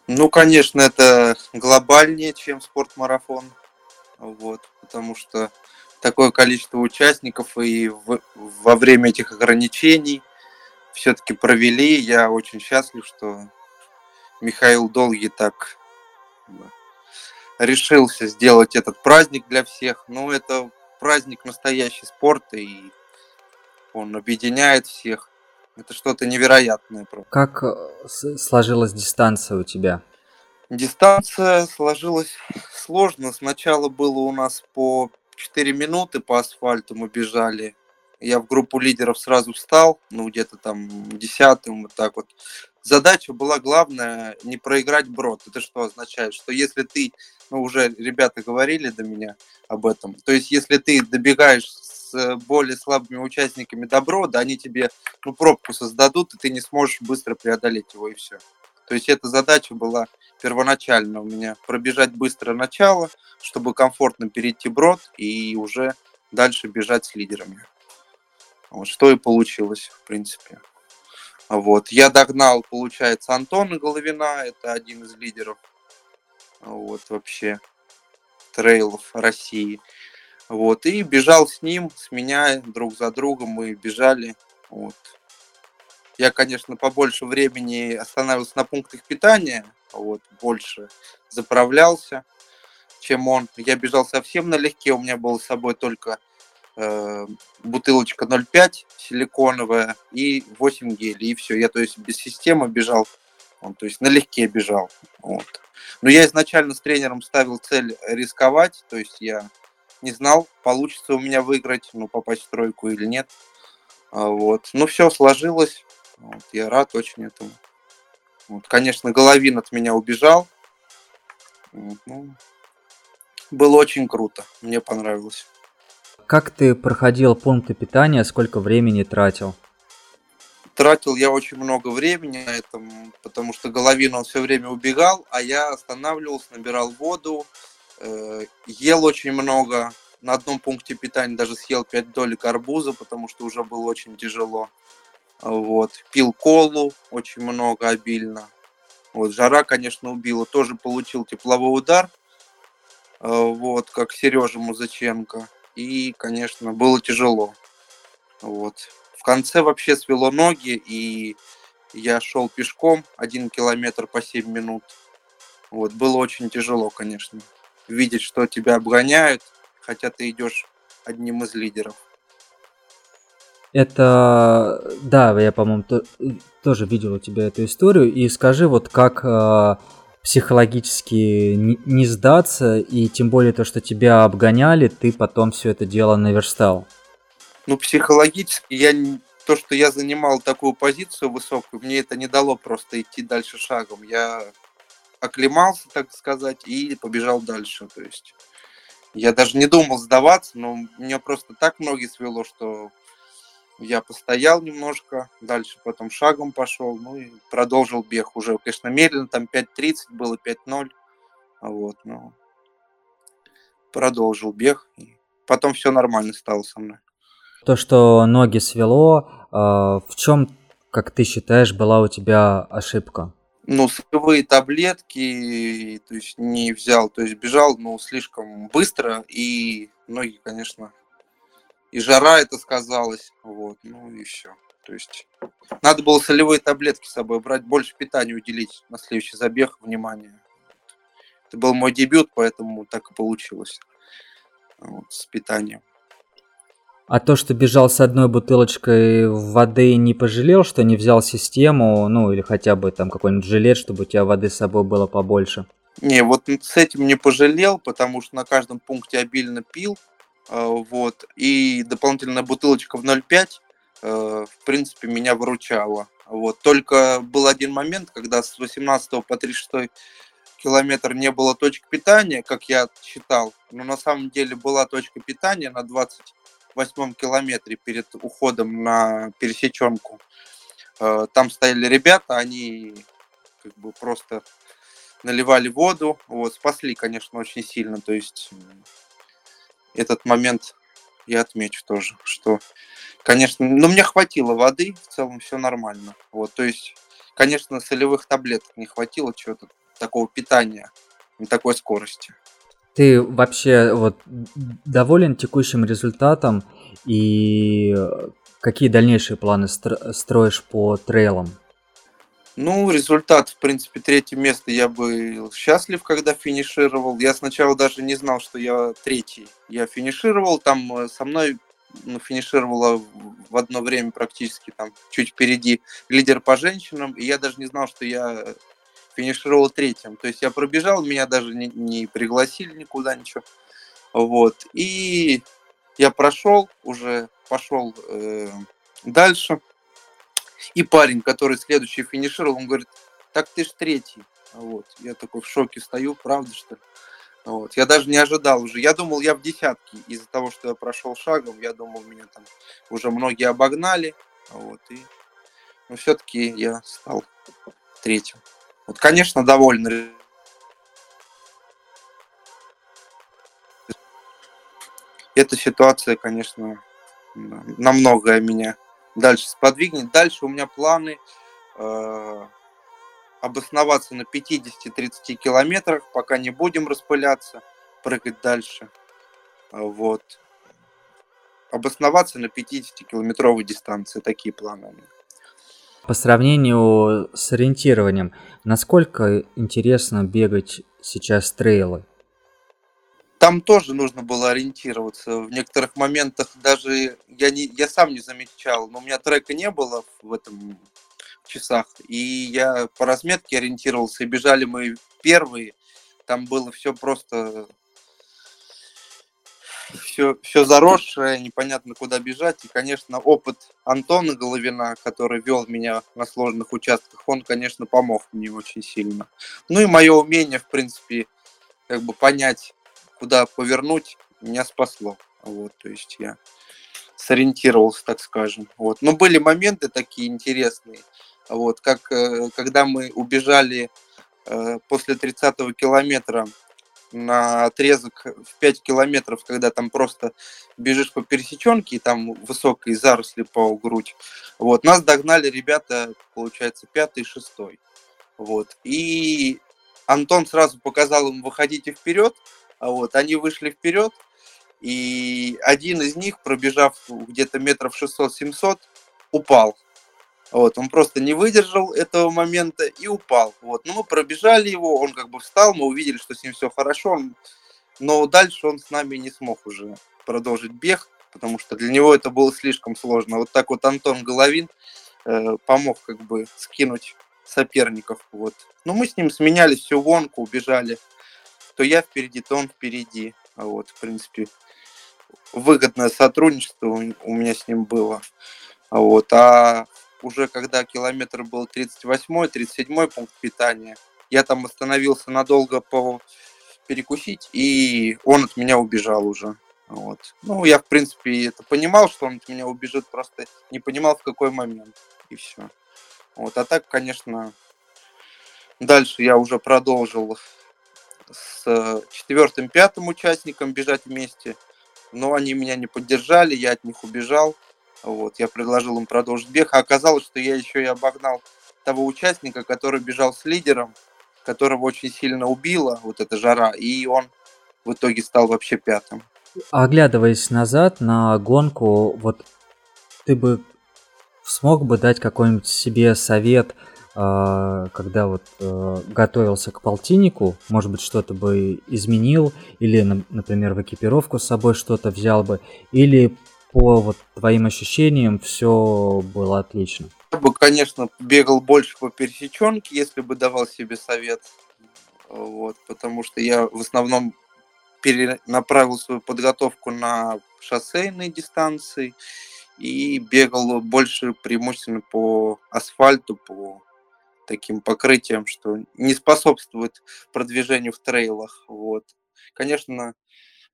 [SPEAKER 6] Ну, конечно, это глобальнее, чем спортмарафон. Вот, потому что такое количество участников и в, во время этих ограничений все-таки провели. Я очень счастлив, что Михаил Долгий так решился сделать этот праздник для всех. Ну, это праздник настоящий спорта, и он объединяет всех. Это что-то невероятное.
[SPEAKER 1] Просто. Как э, сложилась дистанция у тебя?
[SPEAKER 6] Дистанция сложилась сложно. Сначала было у нас по 4 минуты по асфальту мы бежали. Я в группу лидеров сразу встал, ну где-то там десятым, вот так вот. Задача была главная не проиграть брод. Это что означает? Что если ты, ну уже ребята говорили до меня об этом, то есть если ты добегаешь с более слабыми участниками добро, да, они тебе ну, пробку создадут, и ты не сможешь быстро преодолеть его, и все. То есть эта задача была первоначально у меня пробежать быстро начало, чтобы комфортно перейти брод и уже дальше бежать с лидерами. Вот что и получилось, в принципе. Вот. Я догнал, получается, Антона Головина, это один из лидеров вот вообще трейлов России. Вот, и бежал с ним, сменяя друг за другом, мы бежали. Вот. Я, конечно, побольше времени останавливался на пунктах питания, вот, больше заправлялся, чем он. Я бежал совсем налегке, у меня было с собой только э, бутылочка 0,5 силиконовая и 8 гелей, и все. Я, то есть, без системы бежал, он, то есть, налегке бежал. Вот. Но я изначально с тренером ставил цель рисковать, то есть я не знал, получится у меня выиграть, ну, попасть в тройку или нет. А, вот. Ну, все сложилось. Вот. Я рад очень этому. Вот. Конечно, Головин от меня убежал. Вот. Ну, было очень круто. Мне понравилось.
[SPEAKER 1] Как ты проходил пункты питания, сколько времени тратил?
[SPEAKER 6] Тратил я очень много времени на этом, потому что Головин он все время убегал, а я останавливался, набирал воду, ел очень много. На одном пункте питания даже съел 5 долек арбуза, потому что уже было очень тяжело. Вот. Пил колу очень много, обильно. Вот. Жара, конечно, убила. Тоже получил тепловой удар. Э, вот, как Сережа Музыченко. И, конечно, было тяжело. Вот. В конце вообще свело ноги, и я шел пешком один километр по 7 минут. Вот, было очень тяжело, конечно, видеть, что тебя обгоняют, хотя ты идешь одним из лидеров.
[SPEAKER 1] Это, да, я, по-моему, то, тоже видел у тебя эту историю. И скажи, вот как э, психологически не, не сдаться, и тем более то, что тебя обгоняли, ты потом все это дело наверстал.
[SPEAKER 6] Ну, психологически я то, что я занимал такую позицию высокую, мне это не дало просто идти дальше шагом. Я оклемался, так сказать, и побежал дальше. То есть я даже не думал сдаваться, но меня просто так ноги свело, что я постоял немножко, дальше потом шагом пошел, ну и продолжил бег уже, конечно, медленно, там 5.30 было, 5.0, вот, но продолжил бег, и потом все нормально стало со мной.
[SPEAKER 1] То, что ноги свело, а, в чем, как ты считаешь, была у тебя ошибка?
[SPEAKER 6] Ну, сырые таблетки, то есть не взял, то есть бежал, ну, слишком быстро, и ноги, конечно, и жара это сказалось, вот, ну и все. То есть надо было солевые таблетки с собой брать, больше питания уделить на следующий забег внимание. Это был мой дебют, поэтому так и получилось вот, с питанием.
[SPEAKER 1] А то, что бежал с одной бутылочкой воды, не пожалел, что не взял систему, ну или хотя бы там какой-нибудь жилет, чтобы у тебя воды с собой было побольше?
[SPEAKER 6] Не, вот с этим не пожалел, потому что на каждом пункте обильно пил, а, вот. И дополнительная бутылочка в 0,5, э, в принципе, меня выручала. Вот. Только был один момент, когда с 18 по 36 километр не было точки питания, как я считал, но на самом деле была точка питания на 28 километре перед уходом на пересеченку. Э, там стояли ребята, они как бы просто наливали воду, вот, спасли, конечно, очень сильно, то есть этот момент я отмечу тоже, что, конечно, ну, мне хватило воды, в целом все нормально. Вот, то есть, конечно, солевых таблеток не хватило, чего-то такого питания на такой скорости.
[SPEAKER 1] Ты вообще вот доволен текущим результатом и какие дальнейшие планы строишь по трейлам?
[SPEAKER 6] Ну, результат, в принципе, третье место я был счастлив, когда финишировал. Я сначала даже не знал, что я третий. Я финишировал, там э, со мной ну, финишировала в одно время практически там чуть впереди лидер по женщинам, и я даже не знал, что я финишировал третьим. То есть я пробежал, меня даже не, не пригласили никуда, ничего. Вот. И я прошел, уже пошел э, дальше. И парень, который следующий финишировал, он говорит, так ты ж третий. Вот. Я такой в шоке стою, правда что ли? Вот. Я даже не ожидал уже. Я думал, я в десятке. Из-за того, что я прошел шагом, я думал, меня там уже многие обогнали. Вот. И... Но все-таки я стал третьим. Вот, конечно, доволен. Эта ситуация, конечно, на многое меня дальше сподвигнет. Дальше у меня планы э, обосноваться на 50-30 километрах, пока не будем распыляться, прыгать дальше. Вот. Обосноваться на 50-километровой дистанции. Такие планы у меня.
[SPEAKER 1] По сравнению с ориентированием, насколько интересно бегать сейчас трейлы?
[SPEAKER 6] там тоже нужно было ориентироваться. В некоторых моментах даже я, не, я сам не замечал, но у меня трека не было в этом часах. И я по разметке ориентировался, и бежали мы первые. Там было все просто все, все заросшее, непонятно куда бежать. И, конечно, опыт Антона Головина, который вел меня на сложных участках, он, конечно, помог мне очень сильно. Ну и мое умение, в принципе, как бы понять, куда повернуть, меня спасло. Вот, то есть я сориентировался, так скажем. Вот. Но были моменты такие интересные. Вот, как э, когда мы убежали э, после 30-го километра на отрезок в 5 километров, когда там просто бежишь по пересеченке, и там высокие заросли по грудь. Вот, нас догнали ребята, получается, пятый и шестой. Вот, и Антон сразу показал им, выходите вперед, а вот, они вышли вперед, и один из них, пробежав где-то метров 600-700, упал. Вот, он просто не выдержал этого момента и упал. Вот, ну мы пробежали его, он как бы встал, мы увидели, что с ним все хорошо, он, но дальше он с нами не смог уже продолжить бег, потому что для него это было слишком сложно. Вот так вот Антон Головин э, помог как бы скинуть соперников. Вот. Но мы с ним сменяли всю гонку, убежали. То я впереди, то он впереди. А вот, в принципе, выгодное сотрудничество у меня с ним было. А вот, а уже когда километр был 38-й, 37-й пункт питания, я там остановился надолго по перекусить, и он от меня убежал уже. Вот. Ну, я, в принципе, это понимал, что он от меня убежит, просто не понимал, в какой момент. И все. Вот. А так, конечно, дальше я уже продолжил с четвертым, пятым участником бежать вместе, но они меня не поддержали, я от них убежал. Вот, я предложил им продолжить бег, а оказалось, что я еще и обогнал того участника, который бежал с лидером, которого очень сильно убила вот эта жара, и он в итоге стал вообще пятым.
[SPEAKER 1] Оглядываясь назад на гонку, вот ты бы смог бы дать какой-нибудь себе совет, а, когда вот э, готовился к полтиннику, может быть, что-то бы изменил, или, например, в экипировку с собой что-то взял бы, или по вот твоим ощущениям все было отлично?
[SPEAKER 6] Я бы, конечно, бегал больше по пересеченке, если бы давал себе совет. Вот, потому что я в основном перенаправил свою подготовку на шоссейные дистанции и бегал больше преимущественно по асфальту, по таким покрытиям, что не способствует продвижению в трейлах. Вот. Конечно,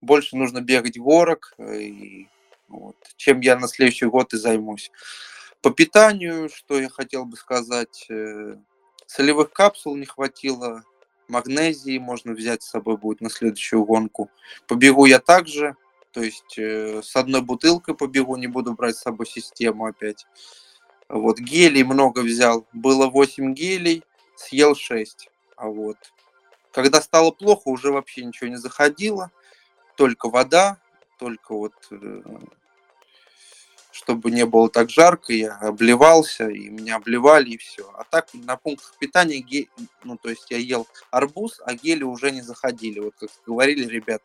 [SPEAKER 6] больше нужно бегать горок, э, и, вот, чем я на следующий год и займусь. По питанию, что я хотел бы сказать, э, солевых капсул не хватило, магнезии можно взять с собой будет на следующую гонку. Побегу я также, то есть э, с одной бутылкой побегу, не буду брать с собой систему опять. Вот гелей много взял, было 8 гелей, съел 6. А вот когда стало плохо, уже вообще ничего не заходило, только вода, только вот э, чтобы не было так жарко, я обливался, и меня обливали, и все. А так на пунктах питания, гель, ну, то есть я ел арбуз, а гели уже не заходили, вот как говорили ребята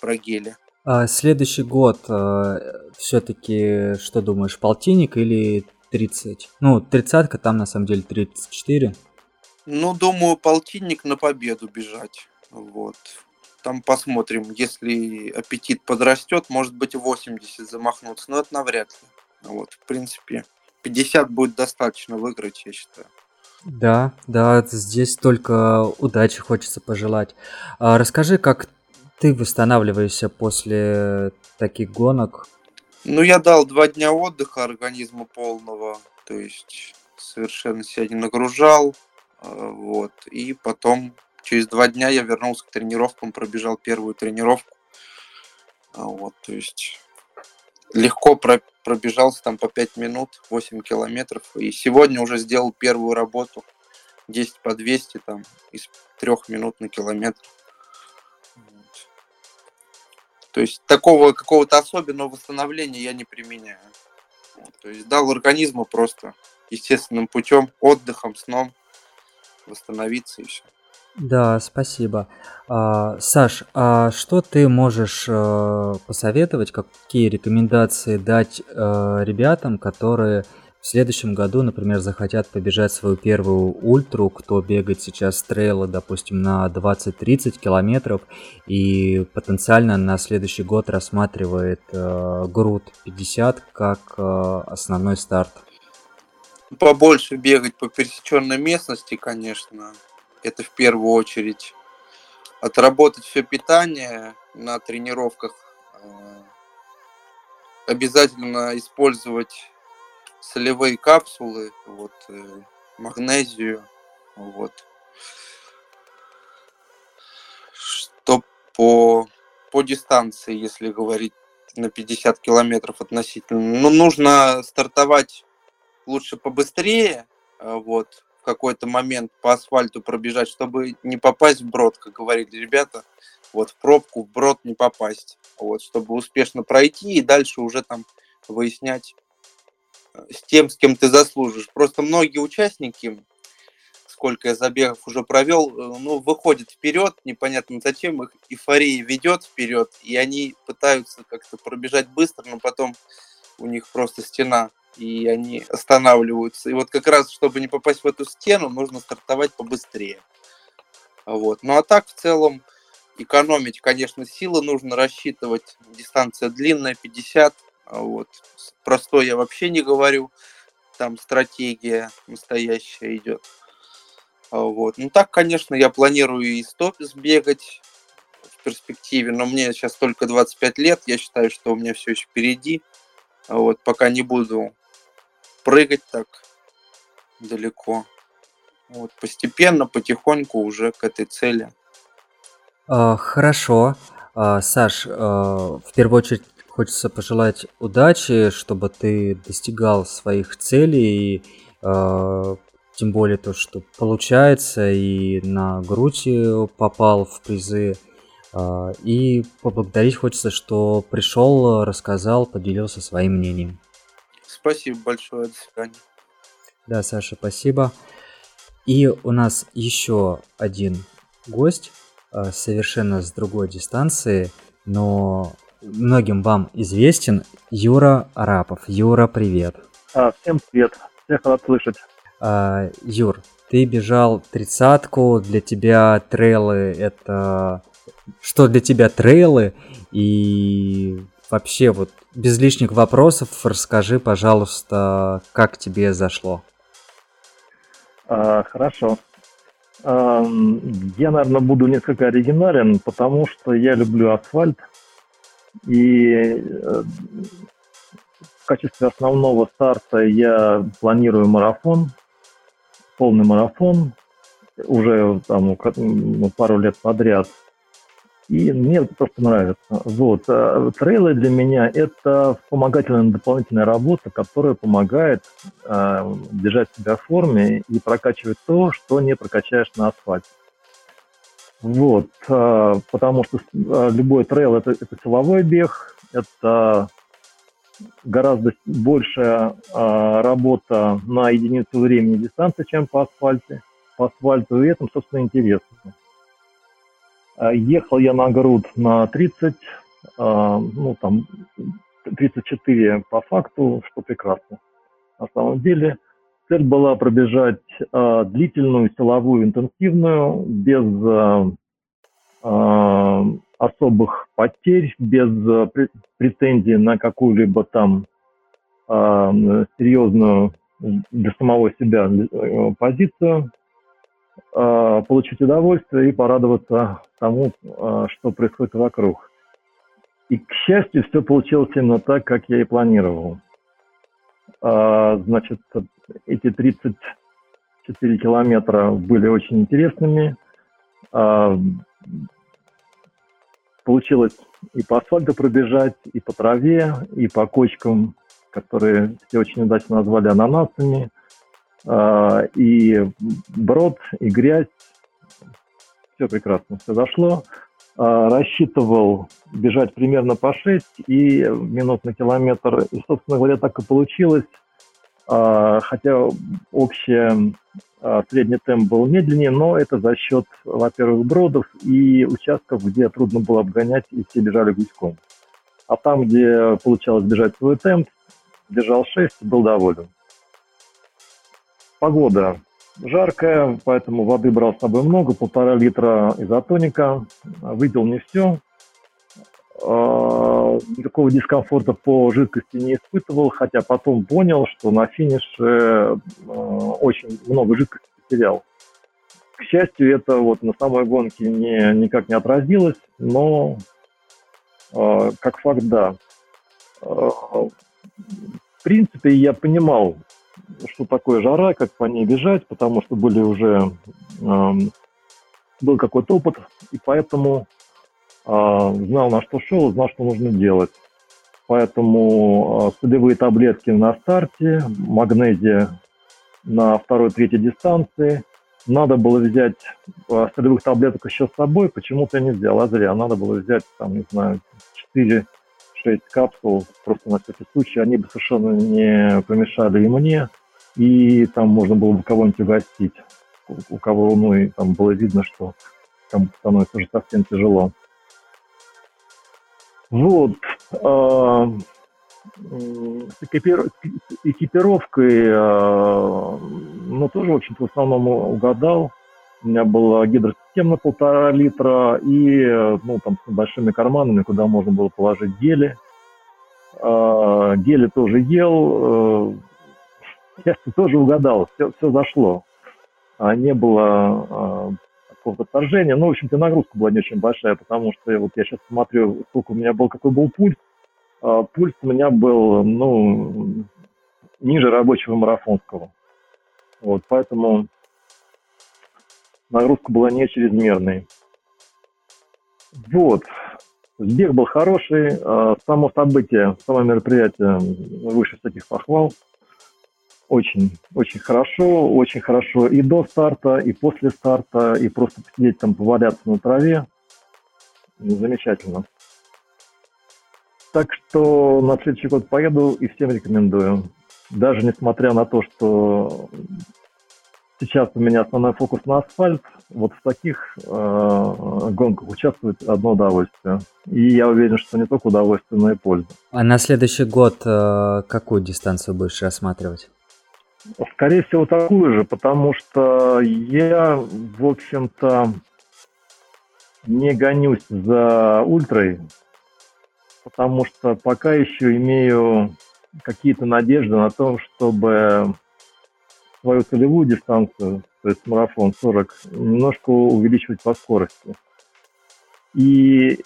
[SPEAKER 6] про гели.
[SPEAKER 1] А следующий год э, все-таки, что думаешь, полтинник или 30? Ну, тридцатка, там на самом деле 34.
[SPEAKER 6] Ну, думаю, полтинник на победу бежать. Вот. Там посмотрим, если аппетит подрастет, может быть 80 замахнуться, но это навряд ли. Вот, в принципе, 50 будет достаточно выиграть, я считаю.
[SPEAKER 1] Да, да, здесь только удачи хочется пожелать. А расскажи, как ты восстанавливаешься после таких гонок?
[SPEAKER 6] Ну, я дал два дня отдыха организму полного, то есть совершенно себя не нагружал, а, вот, и потом через два дня я вернулся к тренировкам, пробежал первую тренировку. А, вот, то есть легко про пробежался там по 5 минут, 8 километров. И сегодня уже сделал первую работу 10 по 200 там из 3 минут на километр. Вот. То есть такого какого-то особенного восстановления я не применяю. Вот. То есть дал организму просто естественным путем, отдыхом, сном восстановиться и все.
[SPEAKER 1] Да, спасибо. А, Саш, а что ты можешь э, посоветовать, какие рекомендации дать э, ребятам, которые в следующем году, например, захотят побежать свою первую ультру, кто бегает сейчас трейлы, допустим, на 20-30 километров и потенциально на следующий год рассматривает э, груд 50 как основной старт?
[SPEAKER 6] Побольше бегать по пересеченной местности, конечно, это в первую очередь. Отработать все питание на тренировках, э, обязательно использовать солевые капсулы, вот, э, магнезию, вот. Что по, по дистанции, если говорить на 50 километров относительно, ну, нужно стартовать лучше побыстрее, э, вот, в какой-то момент по асфальту пробежать, чтобы не попасть в брод, как говорили ребята, вот в пробку, в брод не попасть, вот, чтобы успешно пройти и дальше уже там выяснять с тем, с кем ты заслужишь. Просто многие участники, сколько я забегов уже провел, э, ну, выходят вперед, непонятно зачем, их эйфория ведет вперед, и они пытаются как-то пробежать быстро, но потом у них просто стена, и они останавливаются. И вот как раз, чтобы не попасть в эту стену, нужно стартовать побыстрее. Вот. Ну а так, в целом, экономить, конечно, силы нужно рассчитывать. Дистанция длинная, 50. Вот. Простой я вообще не говорю. Там стратегия настоящая идет. Вот. Ну так, конечно, я планирую и стоп сбегать в перспективе, но мне сейчас только 25 лет, я считаю, что у меня все еще впереди. Вот, пока не буду прыгать так далеко. Вот, постепенно, потихоньку уже к этой цели.
[SPEAKER 1] А, хорошо. А, Саш, а, в первую очередь хочется пожелать удачи, чтобы ты достигал своих целей, и, тем более то, что получается, и на грудь попал в призы. И поблагодарить хочется, что пришел, рассказал, поделился своим мнением.
[SPEAKER 6] Спасибо большое, до свидания.
[SPEAKER 1] Да, Саша, спасибо. И у нас еще один гость, а, совершенно с другой дистанции, но многим вам известен Юра Арапов. Юра, привет.
[SPEAKER 7] А, всем привет, всех рад слышать.
[SPEAKER 1] А, Юр, ты бежал тридцатку, для тебя трейлы это... Что для тебя трейлы? И вообще вот без лишних вопросов расскажи, пожалуйста, как тебе зашло.
[SPEAKER 7] А, хорошо. А, я, наверное, буду несколько оригинален, потому что я люблю асфальт. И э, в качестве основного старта я планирую марафон, полный марафон, уже там ну, пару лет подряд – и мне это просто нравится. Вот. А трейлы для меня – это вспомогательная дополнительная работа, которая помогает э, держать себя в форме и прокачивать то, что не прокачаешь на асфальте. Вот, э, потому что любой трейл это, это силовой бег, это гораздо большая э, работа на единицу времени дистанции, чем по асфальте, по асфальту, и это, собственно, интересно. А, ехал я на груд на 30, а, ну там 34 по факту, что прекрасно. На самом деле цель была пробежать а, длительную силовую интенсивную без особых потерь, без претензий на какую-либо там серьезную для самого себя э, позицию. Э, получить удовольствие и порадоваться тому, э, что происходит вокруг. И, к счастью, все получилось именно так, как я и планировал. Э, значит, эти 34 километра были очень интересными. Получилось и по асфальту пробежать, и по траве, и по кочкам, которые все очень удачно назвали ананасами – а, и брод, и грязь. Все прекрасно, все зашло. А, рассчитывал бежать примерно по 6 и минут на километр. И, собственно говоря, так и получилось. А, хотя общий средний темп был медленнее, но это за счет, во-первых, бродов и участков, где трудно было обгонять, и все бежали гуськом. А там, где получалось бежать свой темп, бежал 6, был доволен. Погода жаркая, поэтому воды брал с собой много, полтора литра изотоника. Выпил не все. А, никакого дискомфорта по жидкости не испытывал, хотя потом понял, что на финише а, очень много жидкости потерял. К счастью, это вот на самой гонке не, никак не отразилось, но а, как факт, да. В принципе, я понимал, что такое жара, как по ней бежать, потому что были уже э, был какой-то опыт, и поэтому э, знал, на что шел, знал, что нужно делать. Поэтому э, солевые таблетки на старте, магнезия на второй, третьей дистанции. Надо было взять э, солевых таблеток еще с собой, почему-то я не взял, а зря. Надо было взять, там, не знаю, 4 6 капсул, просто на всякий случай. Они бы совершенно не помешали и мне, и там можно было бы кого-нибудь угостить, у кого, ну, и там было видно, что кому становится уже совсем тяжело. Вот. А, с экипировкой, а, ну, тоже, в общем-то, в основном угадал. У меня была гидросистема на полтора литра и, ну, там, с большими карманами, куда можно было положить гели. А, гели тоже ел. Я тоже угадал, все, все зашло. Не было какого-то отторжения. Ну, в общем-то, нагрузка была не очень большая, потому что вот я сейчас смотрю, сколько у меня был, какой был пульс. А, пульс у меня был, ну, ниже рабочего марафонского. Вот, поэтому нагрузка была не чрезмерной. Вот. Сбег был хороший, а, само событие, само мероприятие выше всяких похвал очень, очень хорошо, очень хорошо и до старта, и после старта, и просто посидеть там, поваляться на траве. Замечательно. Так что на следующий год поеду и всем рекомендую. Даже несмотря на то, что сейчас у меня основной фокус на асфальт, вот в таких э, гонках участвует одно удовольствие. И я уверен, что не только удовольствие, но и польза.
[SPEAKER 1] А на следующий год э, какую дистанцию будешь рассматривать?
[SPEAKER 7] Скорее всего, такую же, потому что я, в общем-то, не гонюсь за ультрой, потому что пока еще имею какие-то надежды на то, чтобы свою целевую дистанцию, то есть марафон 40, немножко увеличивать по скорости. И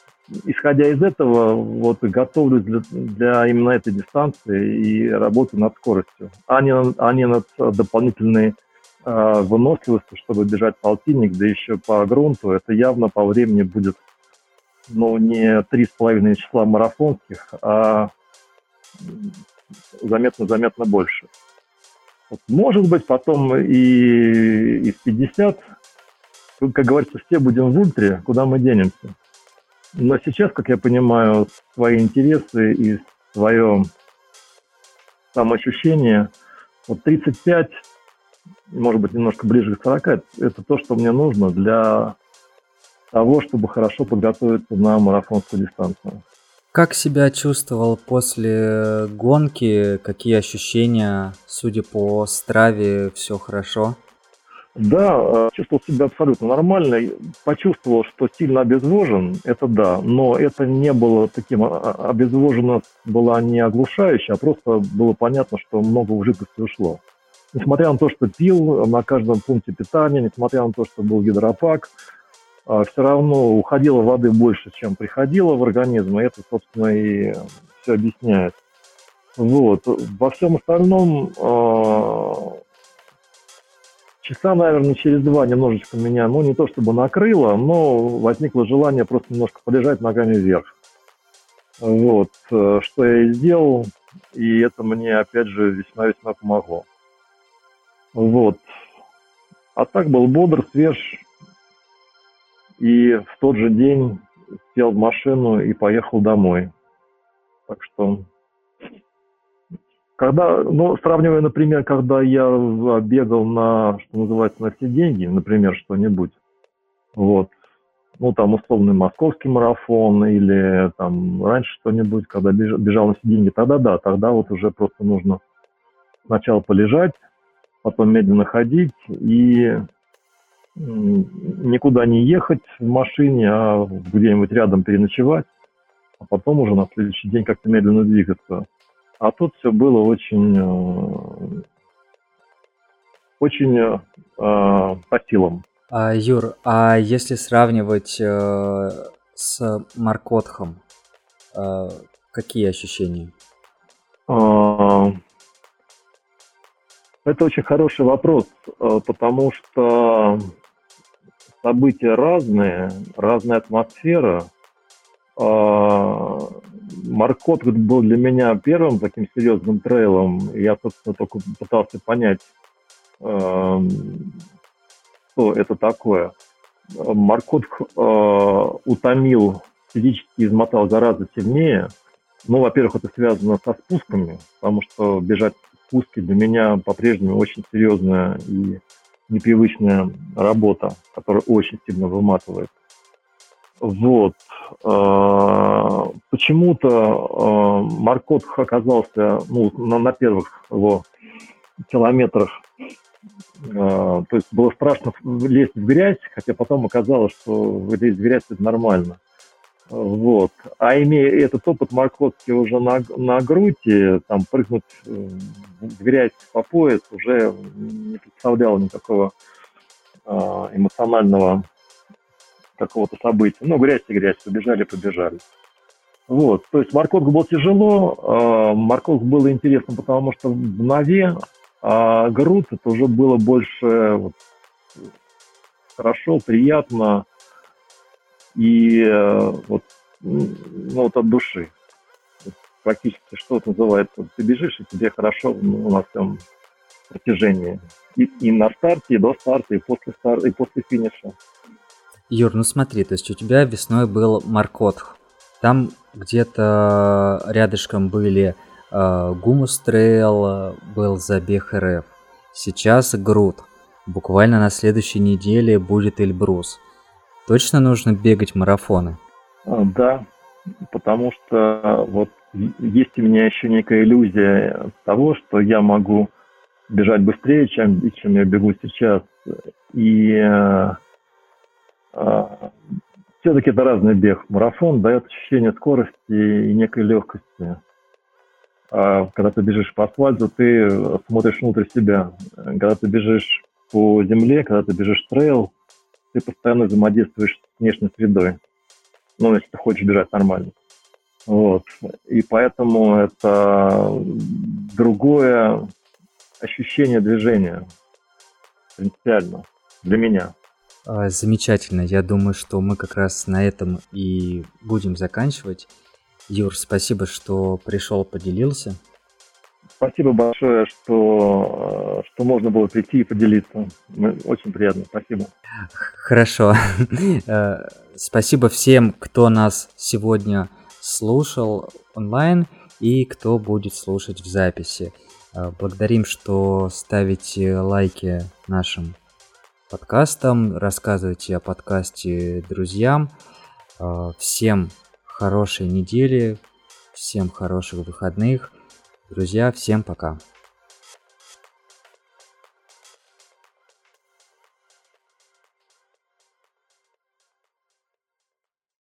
[SPEAKER 7] исходя из этого, вот готовлюсь для, для именно этой дистанции и работаю над скоростью, а не, а не над дополнительной э, выносливостью, чтобы бежать полтинник, да еще по грунту. Это явно по времени будет, ну, не три с половиной числа марафонских, а заметно-заметно больше. Может быть, потом и из 50, как говорится, все будем в ультре, куда мы денемся. Но сейчас, как я понимаю, свои интересы и свое самоощущение, вот 35, может быть, немножко ближе к 40, это то, что мне нужно для того, чтобы хорошо подготовиться на марафонскую дистанцию.
[SPEAKER 1] Как себя чувствовал после гонки? Какие ощущения? Судя по страве, все хорошо?
[SPEAKER 7] Да, э, чувствовал себя абсолютно нормально. Почувствовал, что сильно обезвожен, это да, но это не было таким, а, а, обезвожено была не оглушающая, а просто было понятно, что много в жидкости ушло. Несмотря на то, что пил на каждом пункте питания, несмотря на то, что был гидропак, все равно уходило воды больше, чем приходило в организм, и это, собственно, и все объясняет. Вот. Во всем остальном часа, наверное, через два немножечко меня, ну, не то чтобы накрыло, но возникло желание просто немножко полежать ногами вверх. Вот, э, что я и сделал, и это мне, опять же, весьма-весьма помогло. Вот. А так был бодр, свеж, и в тот же день сел в машину и поехал домой. Так что когда, ну, сравнивая, например, когда я бегал на, что называется, на все деньги, например, что-нибудь, вот, ну, там, условный московский марафон или там раньше что-нибудь, когда бежал, на все деньги, тогда да, тогда вот уже просто нужно сначала полежать, потом медленно ходить и никуда не ехать в машине, а где-нибудь рядом переночевать, а потом уже на следующий день как-то медленно двигаться. А тут все было очень, э, очень э, по силам.
[SPEAKER 1] А, Юр, а если сравнивать э, с Маркотхом, э, какие ощущения? А,
[SPEAKER 7] это очень хороший вопрос, э, потому что события разные, разная атмосфера. А, Маркот был для меня первым таким серьезным трейлом. Я, собственно, только пытался понять, эм, что это такое. Маркот э, утомил, физически измотал гораздо сильнее. Ну, во-первых, это связано со спусками, потому что бежать спуски для меня по-прежнему очень серьезная и непривычная работа, которая очень сильно выматывает. Вот. А, почему-то а, Маркот оказался ну, на, на первых его километрах. А, то есть было страшно лезть в грязь, хотя потом оказалось, что лезть в грязь это нормально. Вот. А имея этот опыт Маркотский уже на, на груди, там прыгнуть в грязь по пояс уже не представляло никакого эмоционального какого-то события. Ну, грязь и грязь, побежали, побежали. Вот, то есть морковка был тяжело, э, морковка было интересно, потому что в нове, а груд это уже было больше вот, хорошо, приятно и э, вот, ну, вот от души. Практически что называется, ты бежишь, и тебе хорошо ну, на всем протяжении. И, и на старте, и до старта, и после старта, и после финиша.
[SPEAKER 1] Юр, ну смотри, то есть у тебя весной был Маркот. Там где-то рядышком были э, Гумус Трейл, был забег РФ. Сейчас GRUT. Буквально на следующей неделе будет Эльбрус. Точно нужно бегать марафоны?
[SPEAKER 7] А, да, потому что вот есть у меня еще некая иллюзия того, что я могу бежать быстрее, чем, чем я бегу сейчас. И э, а, все-таки это разный бег. Марафон дает ощущение скорости и некой легкости. А когда ты бежишь по асфальту, ты смотришь внутрь себя. Когда ты бежишь по земле, когда ты бежишь трейл, ты постоянно взаимодействуешь с внешней средой. Ну, если ты хочешь бежать нормально. Вот. И поэтому это другое ощущение движения принципиально для меня.
[SPEAKER 1] А, замечательно. Я думаю, что мы как раз на этом и будем заканчивать. Юр, спасибо, что пришел, поделился.
[SPEAKER 7] Спасибо большое, что, что можно было прийти и поделиться. Очень приятно, спасибо.
[SPEAKER 1] Хорошо. Э, спасибо всем, кто нас сегодня слушал онлайн и кто будет слушать в записи. Э, благодарим, что ставите лайки нашим подкастом, рассказывайте о подкасте друзьям. Всем хорошей недели, всем хороших выходных. Друзья, всем пока.